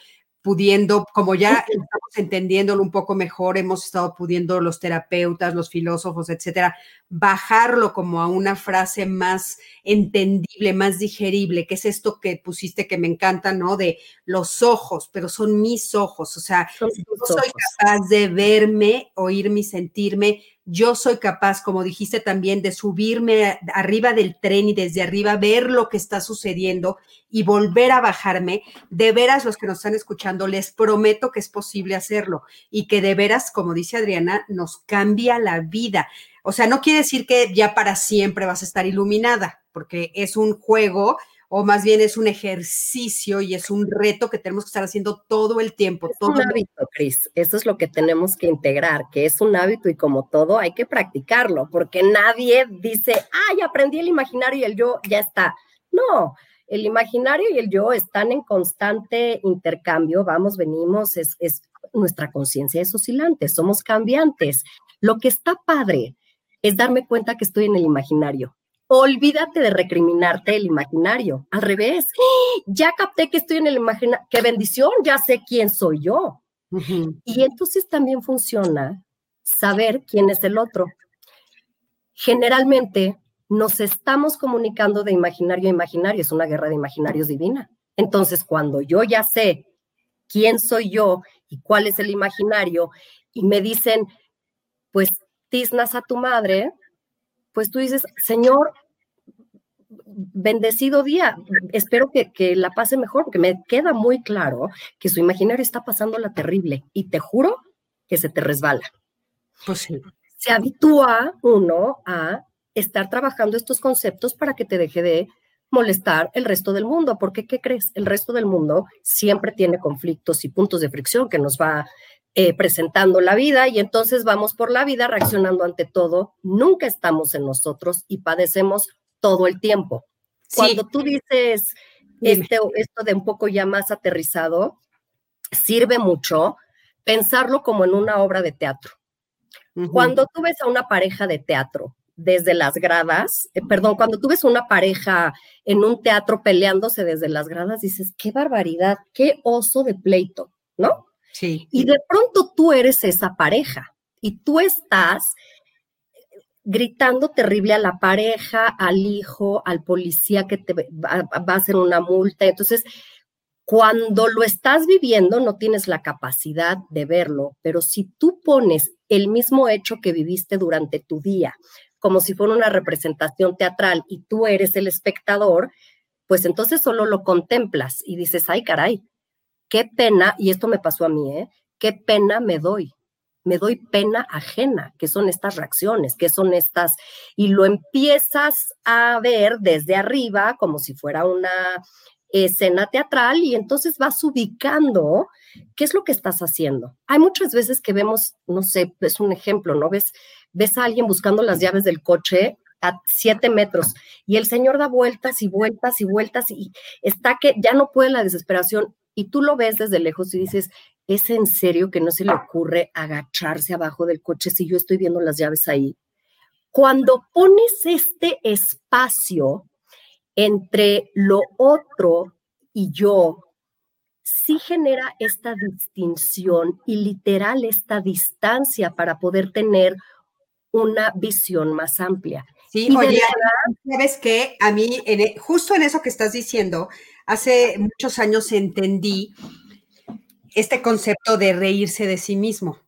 pudiendo, como ya estamos entendiéndolo un poco mejor, hemos estado pudiendo los terapeutas, los filósofos, etcétera, bajarlo como a una frase más entendible, más digerible, que es esto que pusiste que me encanta, ¿no? De los ojos, pero son mis ojos, o sea, yo soy capaz de verme, oírme y sentirme yo soy capaz, como dijiste también, de subirme arriba del tren y desde arriba ver lo que está sucediendo y volver a bajarme. De veras, los que nos están escuchando, les prometo que es posible hacerlo y que de veras, como dice Adriana, nos cambia la vida. O sea, no quiere decir que ya para siempre vas a estar iluminada, porque es un juego o más bien es un ejercicio y es un reto que tenemos que estar haciendo todo el tiempo. Es un hábito, Cris. Eso es lo que tenemos que integrar, que es un hábito y como todo hay que practicarlo, porque nadie dice, ay, aprendí el imaginario y el yo ya está. No, el imaginario y el yo están en constante intercambio, vamos, venimos, es, es nuestra conciencia es oscilante, somos cambiantes. Lo que está padre es darme cuenta que estoy en el imaginario Olvídate de recriminarte el imaginario. Al revés, [GASPS] ya capté que estoy en el imaginario. ¡Qué bendición! Ya sé quién soy yo. Y entonces también funciona saber quién es el otro. Generalmente nos estamos comunicando de imaginario a imaginario. Es una guerra de imaginarios divina. Entonces, cuando yo ya sé quién soy yo y cuál es el imaginario, y me dicen, pues, tiznas a tu madre, pues tú dices, Señor, bendecido día, espero que, la pase mejor, porque me queda muy claro que su imaginario está pasando la terrible y te juro que se te resbala. Pues sí. Se habitúa uno a estar trabajando estos conceptos para que te deje de molestar el resto del mundo, porque ¿qué crees? El resto del mundo siempre tiene conflictos y puntos de fricción que nos va eh, presentando la vida y entonces vamos por la vida reaccionando ante todo. Nunca estamos en nosotros y padecemos todo el tiempo. Cuando tú dices este, esto de un poco ya más aterrizado, sirve mucho pensarlo como en una obra de teatro. Cuando tú ves a una pareja de teatro desde las gradas, eh, perdón, cuando tú ves a una pareja en un teatro peleándose desde las gradas, dices, qué barbaridad, qué oso de pleito, ¿no? Y de pronto tú eres esa pareja y tú estás gritando terrible a la pareja, al hijo, al policía que te va, a hacer una multa. Entonces, cuando lo estás viviendo, no tienes la capacidad de verlo, pero si tú pones el mismo hecho que viviste durante tu día, como si fuera una representación teatral y tú eres el espectador, pues entonces solo lo contemplas y dices, ay caray, qué pena, y esto me pasó a mí, ¿eh? Qué pena me doy. Me doy pena ajena, que son estas reacciones, que son estas, y lo empiezas a ver desde arriba como si fuera una escena teatral y entonces vas ubicando qué es lo que estás haciendo. Hay muchas veces que vemos, no sé, es un ejemplo, ¿no? Ves, ves a alguien buscando las llaves del coche a siete metros y el señor da vueltas y vueltas y vueltas y está que ya no puede la desesperación y tú lo ves desde lejos y dices, ¿es en serio que no se le ocurre agacharse abajo del coche si yo estoy viendo las llaves ahí? Cuando pones este espacio entre lo otro y yo, sí genera esta distinción y literal esta distancia para poder tener una visión más amplia. Sí, oye, sabes que a mí, e, justo en eso que estás diciendo, hace muchos años entendí este concepto de reírse de sí mismo,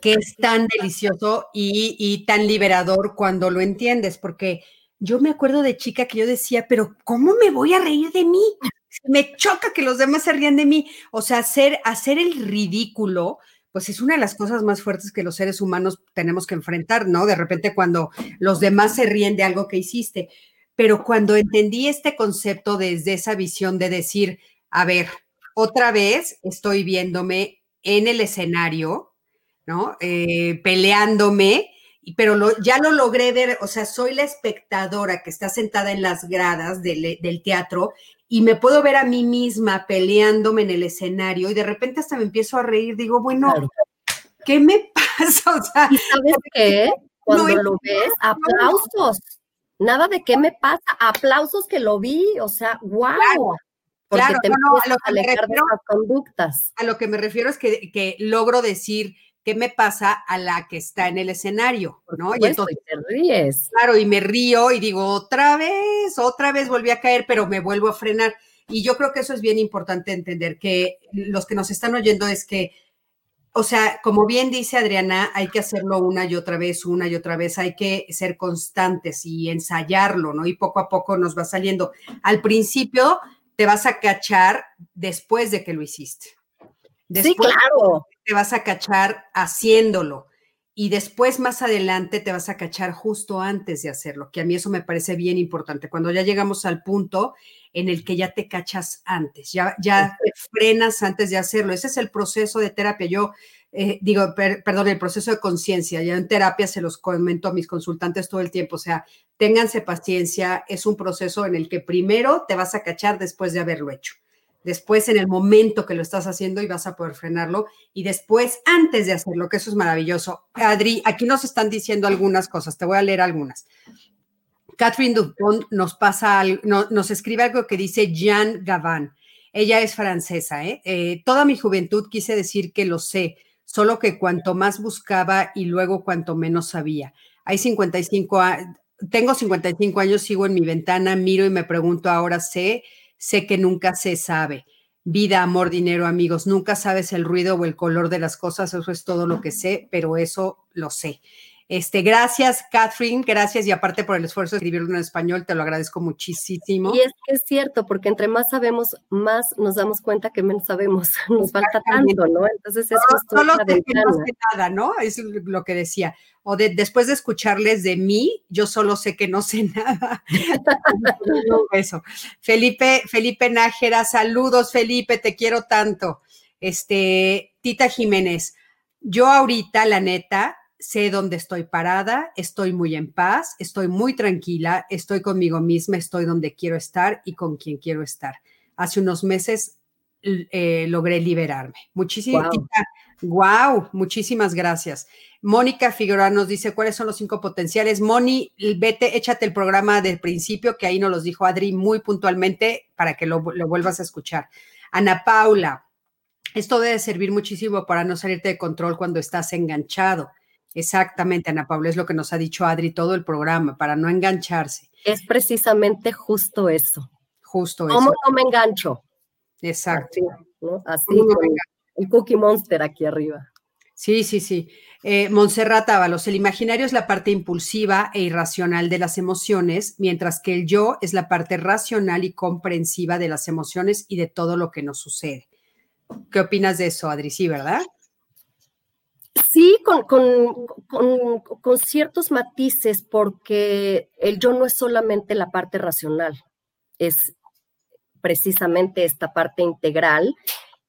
que es tan delicioso y, tan liberador cuando lo entiendes, porque yo me acuerdo de chica que yo decía, pero ¿cómo me voy a reír de mí? Me choca que los demás se rían de mí. O sea, hacer, hacer el ridículo, pues es una de las cosas más fuertes que los seres humanos tenemos que enfrentar, ¿no? De repente cuando los demás se ríen de algo que hiciste. Pero cuando entendí este concepto desde esa visión de decir, a ver, otra vez estoy viéndome en el escenario, ¿no? Eh, peleándome, pero ya lo logré ver, o sea, soy la espectadora que está sentada en las gradas del, teatro y me puedo ver a mí misma peleándome en el escenario y de repente hasta me empiezo a reír, digo, bueno, ¿qué me [LAUGHS] pasa? O sea, ¿Y sabes qué? cuando lo ves, aplausos. Nada de qué me pasa, aplausos que lo vi, o sea, wow. Porque te no, a lo que me refiero, conductas. A lo que me refiero es que, que logro decir qué me pasa a la que está en el escenario, ¿no? y entonces te ríes. Claro, y me río y digo, otra vez, otra vez volví a caer, pero me vuelvo a frenar. Y yo creo que eso es bien importante entender, que los que nos están oyendo es que o sea, como bien dice Adriana, hay que hacerlo una y otra vez, una y otra vez, hay que ser constantes y ensayarlo, ¿no? Y poco a poco nos va saliendo. Al principio te vas a cachar después de que lo hiciste. sí, claro. Te vas a cachar haciéndolo y después más adelante te vas a cachar justo antes de hacerlo, que a mí eso me parece bien importante. Cuando ya llegamos al punto en el que ya te cachas antes, ya, ya te frenas antes de hacerlo. Ese es el proceso de terapia. Yo eh, digo, perdón, el proceso de conciencia. Ya en terapia se los comento a mis consultantes todo el tiempo. O sea, ténganse paciencia. Es un proceso en el que primero te vas a cachar después de haberlo hecho. Después, en el momento que lo estás haciendo y vas a poder frenarlo. Y después, antes de hacerlo, que eso es maravilloso. Adri, aquí nos están diciendo algunas cosas. Te voy a leer algunas. Catherine Dupont nos pasa, nos escribe algo que dice Jean Gavin. Ella es francesa, ¿eh? ¿eh? Toda mi juventud quise decir que lo sé, solo que cuanto más buscaba y luego cuanto menos sabía. Hay 55 años, tengo 55 años, sigo en mi ventana, miro y me pregunto, ahora sé, sé que nunca se sabe. Vida, amor, dinero, amigos, nunca sabes el ruido o el color de las cosas, eso es todo lo que sé, pero eso lo sé. Este, gracias, Catherine, gracias y aparte por el esfuerzo de escribirlo en español, te lo agradezco muchísimo. Y es que es cierto, porque entre más sabemos, más nos damos cuenta que menos sabemos, [LAUGHS] nos falta tanto, ¿no? Entonces es justo no, no sé nada, ¿no? Es lo que decía. O de, después de escucharles de mí, yo solo sé que no sé [LAUGHS] nada. [LAUGHS] Eso. Felipe, Felipe Nájera, saludos, Felipe, te quiero tanto. Este, Tita Jiménez, yo ahorita, la neta, sé dónde estoy parada, estoy muy en paz, estoy muy tranquila, estoy conmigo misma, estoy donde quiero estar y con quien quiero estar. Hace unos meses eh, logré liberarme. Muchísimas wow. muchísimas gracias. Mónica Figueroa nos dice cuáles son los cinco potenciales. Moni, vete, échate el programa del principio, que ahí nos los dijo Adri muy puntualmente para que lo, lo vuelvas a escuchar. Ana Paula, esto debe servir muchísimo para no salirte de control cuando estás enganchado. Exactamente, Ana Paula, es lo que nos ha dicho Adri todo el programa, para no engancharse. Es precisamente justo eso. Justo eso. ¿Cómo no me engancho? Exacto. Así, el Cookie Monster aquí arriba. Sí, sí, sí. Eh, Montserrat Ábalos, el imaginario es la parte impulsiva e irracional de las emociones, mientras que el yo es la parte racional y comprensiva de las emociones y de todo lo que nos sucede. ¿Qué opinas de eso, Adri? Sí, ¿verdad? Sí, con, ciertos matices, porque el yo no es solamente la parte racional, es precisamente esta parte integral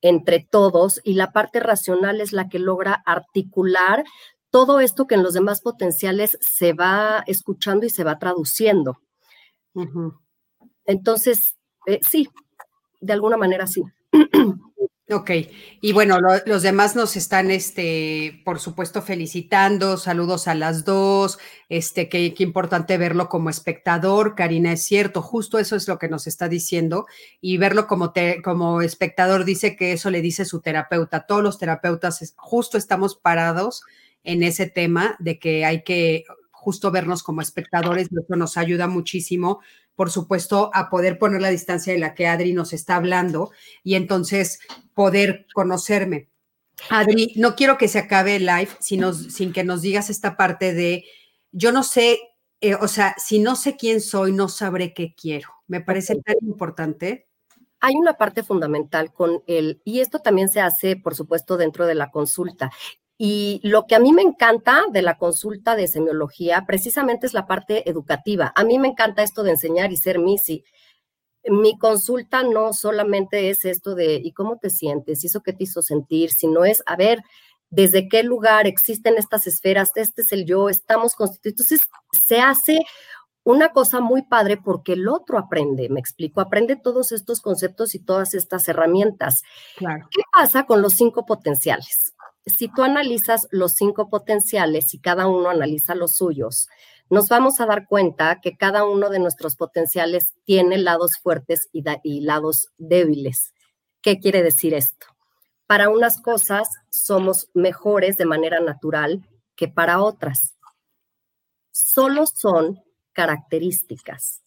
entre todos y la parte racional es la que logra articular todo esto que en los demás potenciales se va escuchando y se va traduciendo. Entonces, eh, sí, de alguna manera sí. Ok, y bueno, los demás nos están, este, por supuesto, felicitando, saludos a las dos, este, qué, importante verlo como espectador, Karina, es cierto, justo eso es lo que nos está diciendo, y verlo como, como espectador dice que eso le dice su terapeuta, todos los terapeutas justo estamos parados en ese tema de que hay que justo vernos como espectadores, eso nos ayuda muchísimo por supuesto, a poder poner la distancia de la que Adri nos está hablando y entonces poder conocerme. Adri, no quiero que se acabe el live sin, sin que nos digas esta parte de, yo no sé, eh, o sea, si no sé quién soy, no sabré qué quiero. Me parece tan importante. Hay una parte fundamental con él, y esto también se hace, por supuesto, dentro de la consulta, y lo que a mí me encanta de la consulta de semiología precisamente es la parte educativa. A mí me encanta esto de enseñar y ser Missy. Mi consulta no solamente es esto de ¿y cómo te sientes? ¿Y eso qué te hizo sentir? Sino es, a ver, ¿desde qué lugar existen estas esferas? Este es el yo, estamos constituidos. Entonces, se hace una cosa muy padre porque el otro aprende, me explico, aprende todos estos conceptos y todas estas herramientas. Claro. ¿Qué pasa con los cinco potenciales? Si tú analizas los cinco potenciales y cada uno analiza los suyos, nos vamos a dar cuenta que cada uno de nuestros potenciales tiene lados fuertes y, y lados débiles. ¿Qué quiere decir esto? Para unas cosas somos mejores de manera natural que para otras. Solo son características.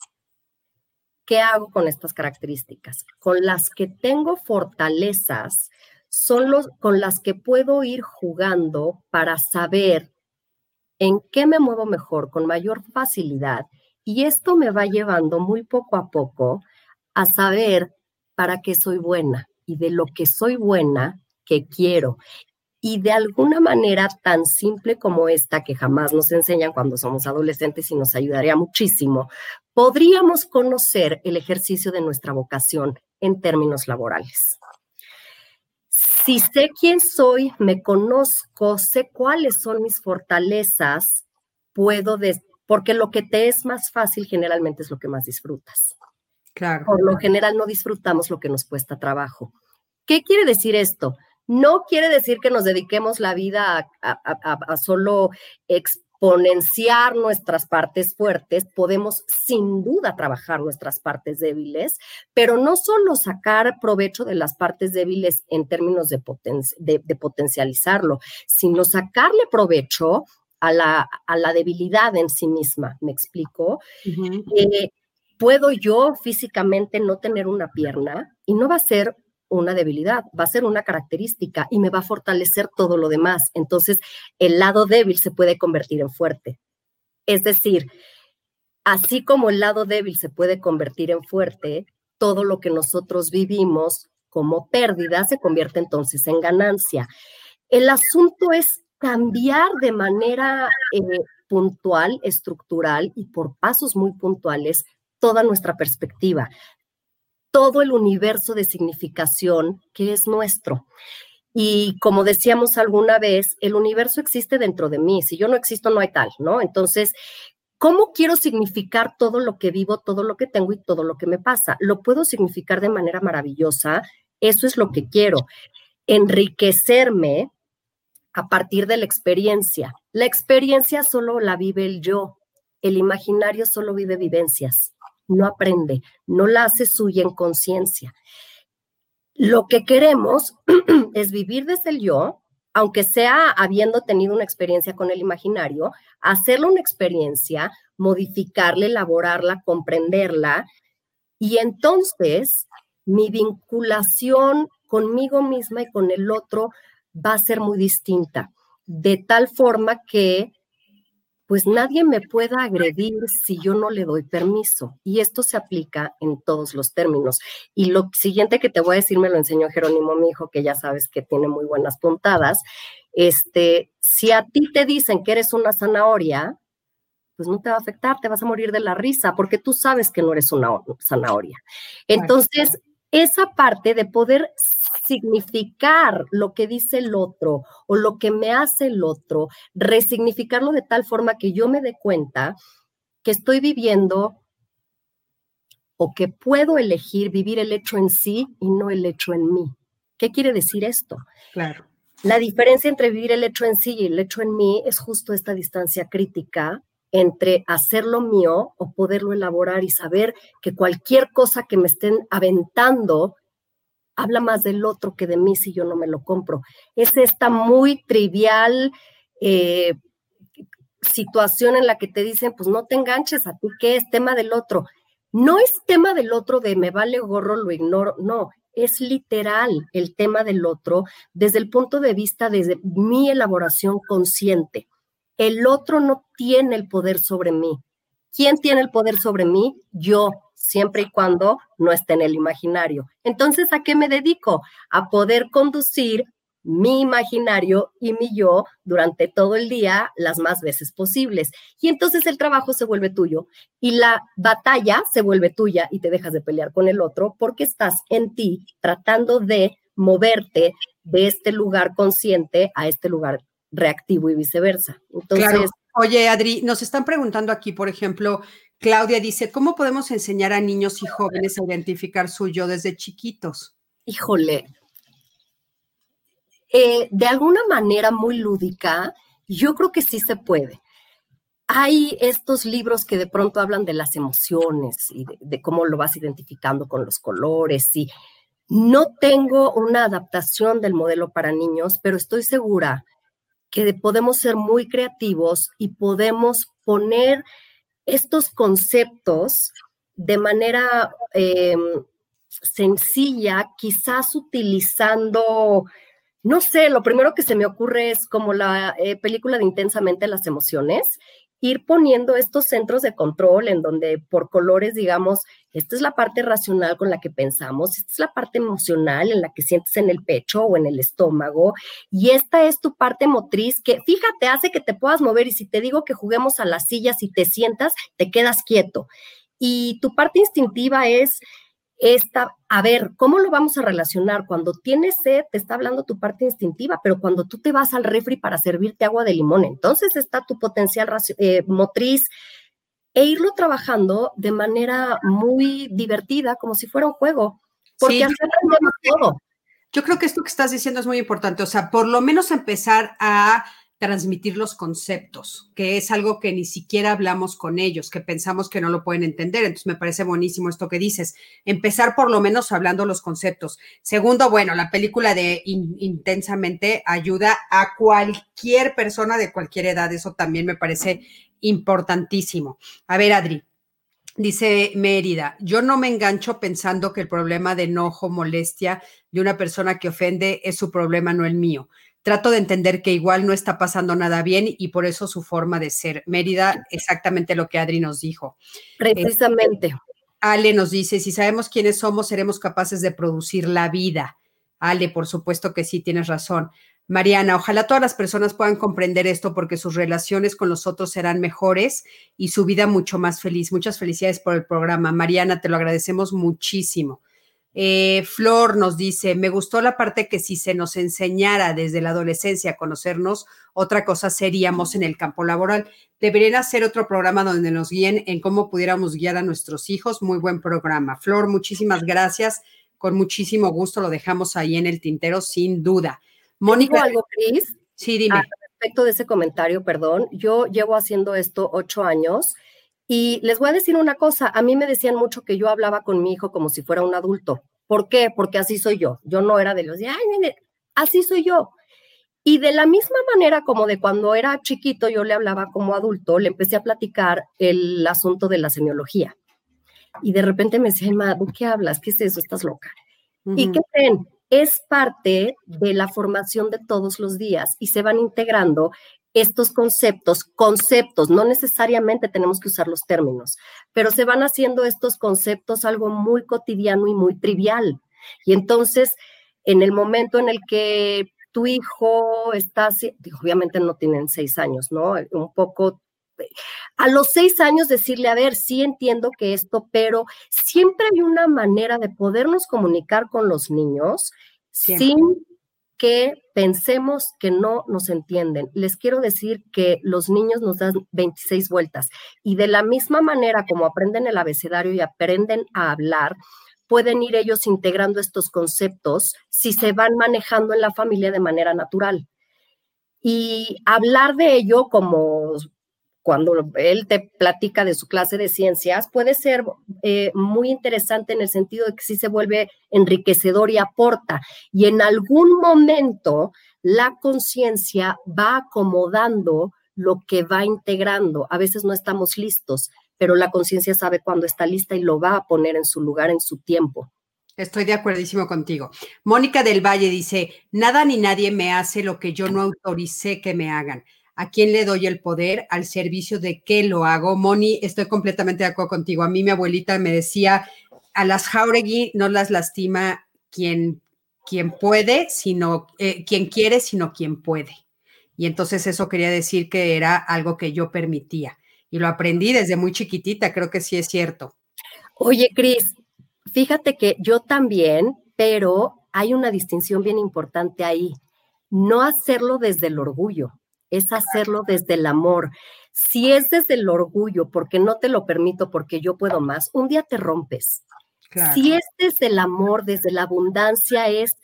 ¿Qué hago con estas características? Con las que tengo fortalezas, son los con las que puedo ir jugando para saber en qué me muevo mejor, con mayor facilidad. Y esto me va llevando muy poco a poco a saber para qué soy buena y de lo que soy buena, que quiero. Y de alguna manera tan simple como esta, que jamás nos enseñan cuando somos adolescentes y nos ayudaría muchísimo, podríamos conocer el ejercicio de nuestra vocación en términos laborales. Si sé quién soy, me conozco, sé cuáles son mis fortalezas, puedo, porque lo que te es más fácil generalmente es lo que más disfrutas. Claro. Por lo general no disfrutamos lo que nos cuesta trabajo. ¿Qué quiere decir esto? No quiere decir que nos dediquemos la vida a, solo exponenciar nuestras partes fuertes, podemos sin duda trabajar nuestras partes débiles, pero no solo sacar provecho de las partes débiles en términos de, potencializarlo, sino sacarle provecho a la, a la, debilidad en sí misma, ¿me explico? puedo yo físicamente no tener una pierna y no va a ser una debilidad, va a ser una característica y me va a fortalecer todo lo demás. Entonces, el lado débil se puede convertir en fuerte. Es decir, así como el lado débil se puede convertir en fuerte, todo lo que nosotros vivimos como pérdida se convierte entonces en ganancia. El asunto es cambiar de manera eh, puntual, estructural y por pasos muy puntuales toda nuestra perspectiva, todo el universo de significación que es nuestro. Y como decíamos alguna vez, el universo existe dentro de mí. Si yo no existo, no hay tal, ¿no? Entonces, ¿cómo quiero significar todo lo que vivo, todo lo que tengo y todo lo que me pasa? Lo puedo significar de manera maravillosa. Eso es lo que quiero. Enriquecerme a partir de la experiencia. La experiencia solo la vive el yo. El imaginario solo vive vivencias no aprende, no la hace suya en conciencia. Lo que queremos [CLEARS THROAT] es vivir desde el yo, aunque sea habiendo tenido una experiencia con el imaginario, hacerlo una experiencia, modificarla, elaborarla, comprenderla, y entonces mi vinculación conmigo misma y con el otro va a ser muy distinta, de tal forma que pues nadie me pueda agredir si yo no le doy permiso. Y esto se aplica en todos los términos. Y lo siguiente que te voy a decir me lo enseñó Jerónimo, mi hijo, que ya sabes que tiene muy buenas puntadas. Este, si a ti te dicen que eres una zanahoria, pues no te va a afectar, te vas a morir de la risa, porque tú sabes que no eres una zanahoria. Entonces, esa parte de poder significar lo que dice el otro o lo que me hace el otro, resignificarlo de tal forma que yo me dé cuenta que estoy viviendo o que puedo elegir vivir el hecho en sí y no el hecho en mí. ¿Qué quiere decir esto? Claro. La diferencia entre vivir el hecho en sí y el hecho en mí es justo esta distancia crítica entre hacerlo mío o poderlo elaborar y saber que cualquier cosa que me estén aventando habla más del otro que de mí si yo no me lo compro. Es esta muy trivial eh, situación en la que te dicen, pues no te enganches a ti, ¿qué es tema del otro? No es tema del otro de me vale gorro, lo ignoro, no, es literal el tema del otro desde el punto de vista de mi elaboración consciente el otro no tiene el poder sobre mí. ¿Quién tiene el poder sobre mí? Yo, siempre y cuando no esté en el imaginario. Entonces, ¿a qué me dedico? A poder conducir mi imaginario y mi yo durante todo el día las más veces posibles. Y entonces el trabajo se vuelve tuyo y la batalla se vuelve tuya y te dejas de pelear con el otro porque estás en ti tratando de moverte de este lugar consciente a este lugar reactivo y viceversa. Entonces, Oye, Adri, nos están preguntando aquí, por ejemplo, Claudia dice, ¿cómo podemos enseñar a niños y jóvenes a identificar su yo desde chiquitos? Híjole, eh, de alguna manera muy lúdica, yo creo que sí se puede. Hay estos libros que de pronto hablan de las emociones y de, cómo lo vas identificando con los colores y no tengo una adaptación del modelo para niños, pero estoy segura que podemos ser muy creativos y podemos poner estos conceptos de manera em, sencilla, quizás utilizando no sé, lo primero que se me ocurre es como la eh, película de Intensamente las emociones, ir poniendo estos centros de control en donde por colores, digamos, esta es la parte racional con la que pensamos, esta es la parte emocional en la que sientes en el pecho o en el estómago, y esta es tu parte motriz que, fíjate, hace que te puedas mover y si te digo que juguemos a las sillas y te sientas, te quedas quieto. Y tu parte instintiva es esta, a ver, ¿cómo lo vamos a relacionar? Cuando tienes sed, te está hablando tu parte instintiva, pero cuando tú te vas al refri para servirte agua de limón, entonces está tu potencial eh, motriz e irlo trabajando de manera muy divertida, como si fuera un juego, porque sí, todo. Yo creo que esto que estás diciendo es muy importante, o sea, por lo menos empezar a transmitir los conceptos, que es algo que ni siquiera hablamos con ellos, que pensamos que no lo pueden entender. Entonces me parece buenísimo esto que dices. Empezar por lo menos hablando los conceptos. Segundo, bueno, la película de Intensamente ayuda a cualquier persona de cualquier edad. Eso también me parece importantísimo. A ver, Adri. Dice Mérida, yo no me engancho pensando que el problema de enojo, molestia de una persona que ofende es su problema, no el mío trato de entender que igual no está pasando nada bien y por eso su forma de ser. Mérida, exactamente lo que Adri nos dijo. Precisamente. Ale nos dice, si sabemos quiénes somos, seremos capaces de producir la vida. Ale, por supuesto que sí, tienes razón. Mariana, ojalá todas las personas puedan comprender esto porque sus relaciones con los otros serán mejores y su vida mucho más feliz. Muchas felicidades por el programa. Mariana, te lo agradecemos muchísimo. Eh, Flor nos dice, me gustó la parte que si se nos enseñara desde la adolescencia a conocernos, otra cosa seríamos en el campo laboral. Deberían hacer otro programa donde nos guíen en cómo pudiéramos guiar a nuestros hijos. Muy buen programa. Flor, muchísimas gracias. Con muchísimo gusto lo dejamos ahí en el tintero, sin duda. Mónica. algo, Cris? Sí, dime. Ah, respecto de ese comentario, perdón, yo llevo haciendo esto ocho años y les voy a decir una cosa, a mí me decían mucho que yo hablaba con mi hijo como si fuera un adulto. ¿Por qué? Porque así soy yo. Yo no era de los de, ay, así soy yo. Y de la misma manera como de cuando era chiquito yo le hablaba como adulto, le empecé a platicar el asunto de la semiología. Y de repente me decía, ma, qué hablas? ¿Qué es eso? Estás loca. ¿Y qué creen? Es parte de la formación de todos los días y se van integrando estos conceptos, conceptos, no necesariamente tenemos que usar los términos, pero se van haciendo estos conceptos algo muy cotidiano y muy trivial. Y entonces, en el momento en el que tu hijo está, obviamente no tienen seis años, ¿no? Un poco, a los seis años decirle, a ver, sí entiendo que esto, pero siempre hay una manera de podernos comunicar con los niños sin que pensemos que no nos entienden. Les quiero decir que los niños nos dan 26 vueltas y de la misma manera como aprenden el abecedario y aprenden a hablar, pueden ir ellos integrando estos conceptos si se van manejando en la familia de manera natural. Y hablar de ello como cuando él te platica de su clase de ciencias, puede ser eh, muy interesante en el sentido de que sí se vuelve enriquecedor y aporta. Y en algún momento la conciencia va acomodando lo que va integrando. A veces no estamos listos, pero la conciencia sabe cuándo está lista y lo va a poner en su lugar, en su tiempo. Estoy de acuerdísimo contigo. Mónica del Valle dice, nada ni nadie me hace lo que yo no autoricé que me hagan. ¿A quién le doy el poder? Al servicio de qué lo hago. Moni, estoy completamente de acuerdo contigo. A mí mi abuelita me decía, a las Jauregui no las lastima quien, quien puede, sino eh, quien quiere, sino quien puede. Y entonces eso quería decir que era algo que yo permitía. Y lo aprendí desde muy chiquitita, creo que sí es cierto. Oye, Cris, fíjate que yo también, pero hay una distinción bien importante ahí. No hacerlo desde el orgullo es hacerlo desde el amor. Si es desde el orgullo, porque no te lo permito, porque yo puedo más, un día te rompes. Si es desde el amor, desde la abundancia, es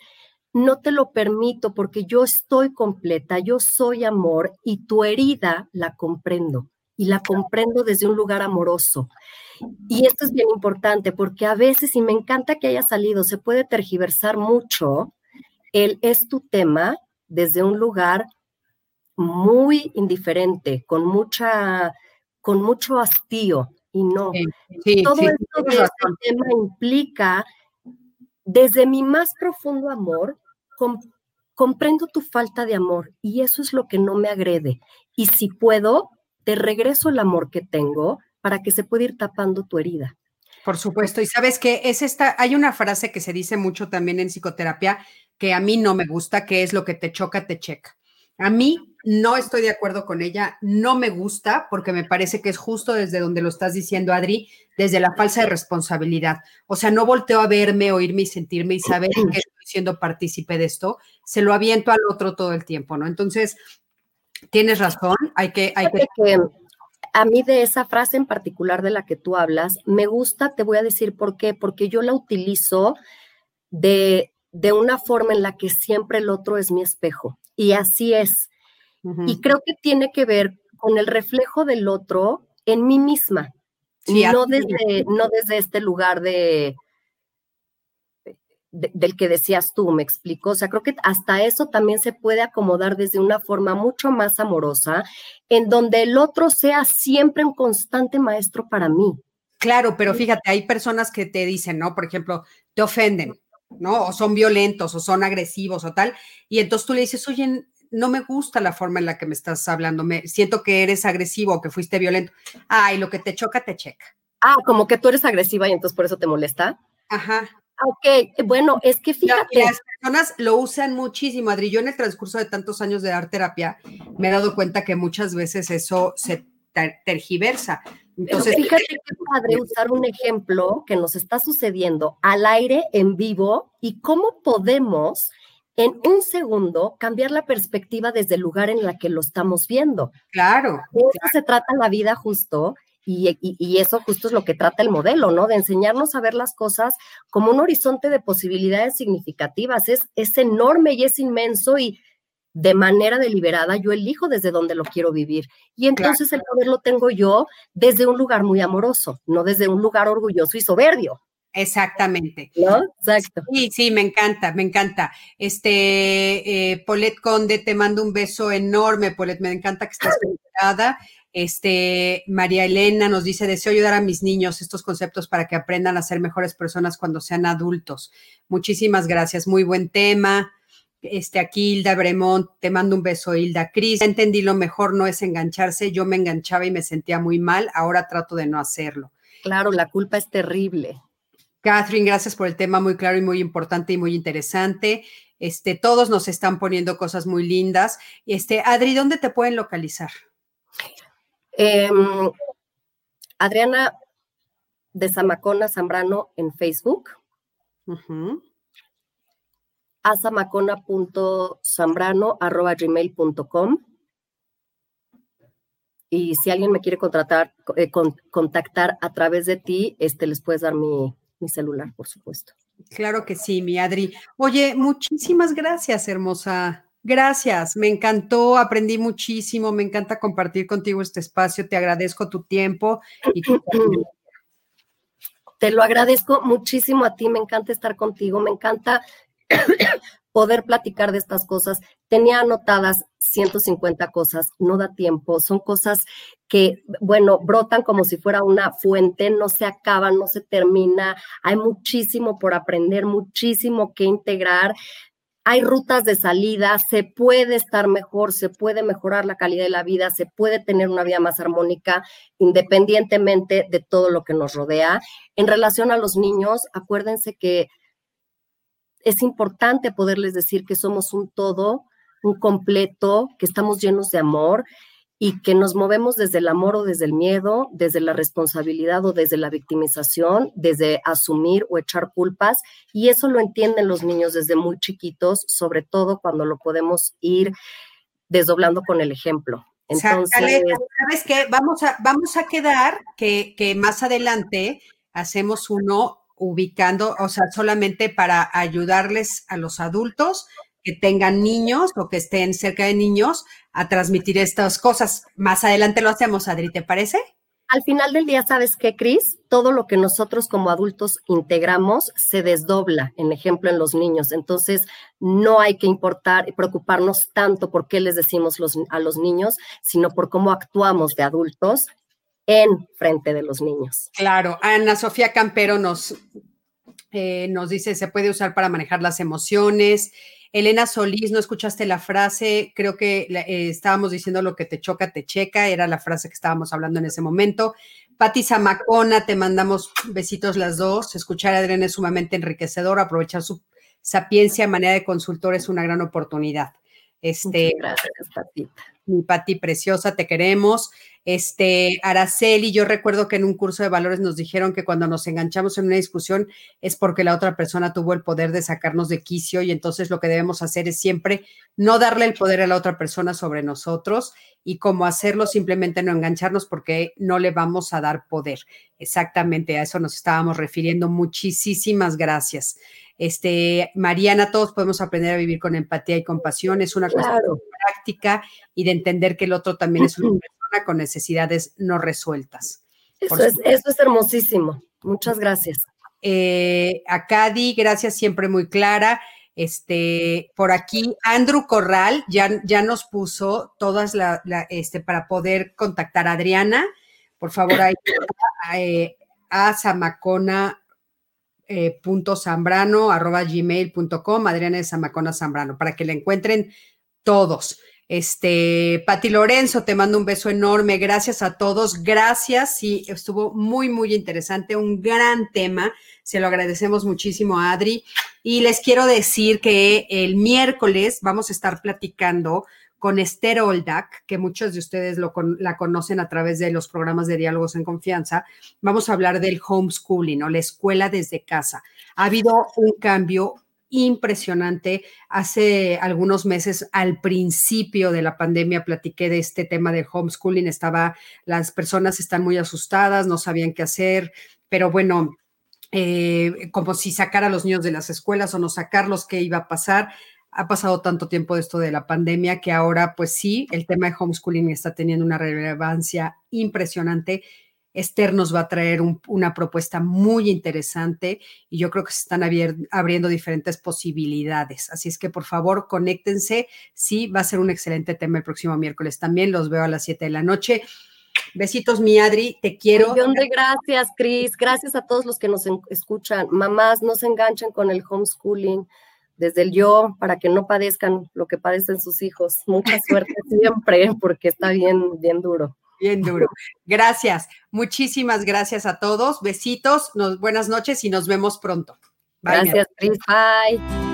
no te lo permito porque yo estoy completa, yo soy amor y tu herida la comprendo y la comprendo desde un lugar amoroso. Y esto es bien importante porque a veces, y me encanta que haya salido, se puede tergiversar mucho el es tu tema desde un lugar muy indiferente, con mucha, con mucho hastío. Y no, todo esto de este tema implica desde mi más profundo amor, comprendo tu falta de amor y eso es lo que no me agrede. Y si puedo, te regreso el amor que tengo para que se pueda ir tapando tu herida. Por supuesto. Y sabes que es esta, hay una frase que se dice mucho también en psicoterapia que a mí no me gusta, que es lo que te choca, te checa. A mí no estoy de acuerdo con ella, no me gusta porque me parece que es justo desde donde lo estás diciendo, Adri, desde la falsa de responsabilidad. O sea, no volteo a verme, oírme y sentirme y saber que estoy siendo partícipe de esto, se lo aviento al otro todo el tiempo, ¿no? Entonces, tienes razón, hay que... Hay que... A mí de esa frase en particular de la que tú hablas, me gusta, te voy a decir por qué, porque yo la utilizo de, de una forma en la que siempre el otro es mi espejo. Y así es. Y creo que tiene que ver con el reflejo del otro en mí misma, no, desde, no desde este lugar de, del que decías tú, me explico. O sea, creo que hasta eso también se puede acomodar desde una forma mucho más amorosa, en donde el otro sea siempre un constante maestro para mí. Claro, pero fíjate, hay personas que te dicen, ¿no? Por ejemplo, te ofenden, ¿no? O son violentos o son agresivos o tal. Y entonces tú le dices, oye, no me gusta la forma en la que me estás hablando, me siento que eres agresivo que fuiste violento. Ay, lo que te choca, te checa. Ah, como que tú eres agresiva y entonces por eso te molesta. Ajá. Ok, bueno, es que fíjate. las personas lo usan muchísimo, Adri. Yo en el transcurso de tantos años de dar terapia me he dado cuenta que muchas veces eso se tergiversa. Entonces, fíjate qué padre usar un ejemplo que nos está sucediendo al aire, en vivo, y cómo podemos en un segundo cambiar la perspectiva desde el lugar en la que lo estamos viendo. Claro. De eso se trata la vida justo. Y, eso justo es lo que trata el modelo, ¿no? De enseñarnos a ver las cosas como un horizonte de posibilidades significativas. Es, es enorme y es inmenso y de manera deliberada yo elijo desde dónde lo quiero vivir. Y entonces el poder lo tengo yo desde un lugar muy amoroso, no desde un lugar orgulloso y soberbio. Exactamente. ¿No? Exacto. Sí, sí, me encanta, me encanta. Este, eh, Polet Conde, te mando un beso enorme, Polet, me encanta que estés conectada. Este, María Elena nos dice, deseo ayudar a mis niños estos conceptos para que aprendan a ser mejores personas cuando sean adultos. Muchísimas gracias, muy buen tema. Este, aquí Hilda Bremont, te mando un beso, Hilda. Cris, entendí lo mejor no es engancharse, yo me enganchaba y me sentía muy mal, ahora trato de no hacerlo. Claro, la culpa es terrible. Catherine, gracias por el tema muy claro y muy importante y muy interesante. Este, todos nos están poniendo cosas muy lindas. Este, Adri, ¿dónde te pueden localizar? Em, Adriana de Zamacona Zambrano en Facebook. Uh gmail.com y si alguien me quiere contratar, eh, contactar a través de ti, este, les puedes dar mi, mi celular, por supuesto. Claro que sí, mi Adri. Oye, muchísimas gracias, hermosa. Gracias, me encantó, aprendí muchísimo, me encanta compartir contigo este espacio, te agradezco tu tiempo y Te lo agradezco muchísimo a ti, me encanta estar contigo, me encanta poder platicar de estas cosas. Tenía anotadas 150 cosas, no da tiempo, son cosas que, bueno, brotan como si fuera una fuente, no se acaban, no se termina, hay muchísimo por aprender, muchísimo que integrar. Hay rutas de salida, se puede estar mejor, se puede mejorar la calidad de la vida, se puede tener una vida más armónica independientemente de todo lo que nos rodea. En relación a los niños, acuérdense que es importante poderles decir que somos un todo, un completo, que estamos llenos de amor y que nos movemos desde el amor o desde el miedo, desde la responsabilidad o desde la victimización, desde asumir o echar culpas. Y eso lo entienden los niños desde muy chiquitos, sobre todo cuando lo podemos ir desdoblando con el ejemplo. Entonces, ¿sabes qué? Vamos a, vamos a quedar que, que más adelante hacemos uno ubicando, o sea, solamente para ayudarles a los adultos que tengan niños o que estén cerca de niños a transmitir estas cosas. Más adelante lo hacemos, Adri, ¿te parece? Al final del día, ¿sabes qué, Cris? Todo lo que nosotros como adultos integramos se desdobla, en ejemplo, en los niños. Entonces, no hay que importar y preocuparnos tanto por qué les decimos a los niños, sino por cómo actuamos de adultos en frente de los niños. Claro, Ana Sofía Campero nos, eh, nos dice, se puede usar para manejar las emociones. Elena Solís, no escuchaste la frase, creo que eh, estábamos diciendo lo que te choca, te checa, era la frase que estábamos hablando en ese momento. Pati Zamacona, te mandamos besitos las dos. Escuchar a Adriana es sumamente enriquecedor, aprovechar su sapiencia, manera de consultor es una gran oportunidad. Este, gracias, Patita mi Pati preciosa, te queremos. Este, Araceli, yo recuerdo que en un curso de valores nos dijeron que cuando nos enganchamos en una discusión es porque la otra persona tuvo el poder de sacarnos de quicio y entonces lo que debemos hacer es siempre no darle el poder a la otra persona sobre nosotros y cómo hacerlo, simplemente no engancharnos porque no le vamos a dar poder. Exactamente a eso nos estábamos refiriendo. Muchísimas gracias. Este, Mariana, todos podemos aprender a vivir con empatía y compasión. Es una cuestión práctica y de entender que el otro también es una [CLEARS THROAT] persona con necesidades no resueltas. Eso, es, eso es, hermosísimo. Muchas gracias. Eh, a Cadi, gracias, siempre muy clara. Este, por aquí, Andrew Corral ya, ya nos puso todas las, este, para poder contactar a Adriana. Por favor, ahí eh, a Zamacona eh, punto zambrano arroba gmail.com, Adriana de Zamacona Zambrano, para que la encuentren todos. Este, Pati Lorenzo, te mando un beso enorme. Gracias a todos. Gracias. Sí, estuvo muy, muy interesante. Un gran tema. Se lo agradecemos muchísimo a Adri. Y les quiero decir que el miércoles vamos a estar platicando con Esther Oldak, que muchos de ustedes lo la conocen a través de los programas de diálogos en confianza. Vamos a hablar del homeschooling o la escuela desde casa. Ha habido un cambio impresionante. Hace algunos meses, al principio de la pandemia, platiqué de este tema del homeschooling. Estaba, las personas están muy asustadas, no sabían qué hacer, pero bueno, eh, como si sacar a los niños de las escuelas o no sacarlos, qué iba a pasar ha pasado tanto tiempo de esto de la pandemia que ahora, pues sí, el tema de homeschooling está teniendo una relevancia impresionante. Esther nos va a traer una propuesta muy interesante y yo creo que se están abriendo diferentes posibilidades. Así es que por favor, conéctense. Sí, va a ser un excelente tema el próximo miércoles también. Los veo a las 7 de la noche. Besitos, mi Adri, te quiero. Un de gracias, Cris. Gracias a todos los que nos escuchan. Mamás, no se enganchen con el homeschooling desde el yo para que no padezcan lo que padecen sus hijos. Mucha suerte [LAUGHS] siempre porque está bien, bien duro. Bien duro. Gracias. Muchísimas gracias a todos. Besitos, buenas noches y nos vemos pronto. gracias, Chris. Bye.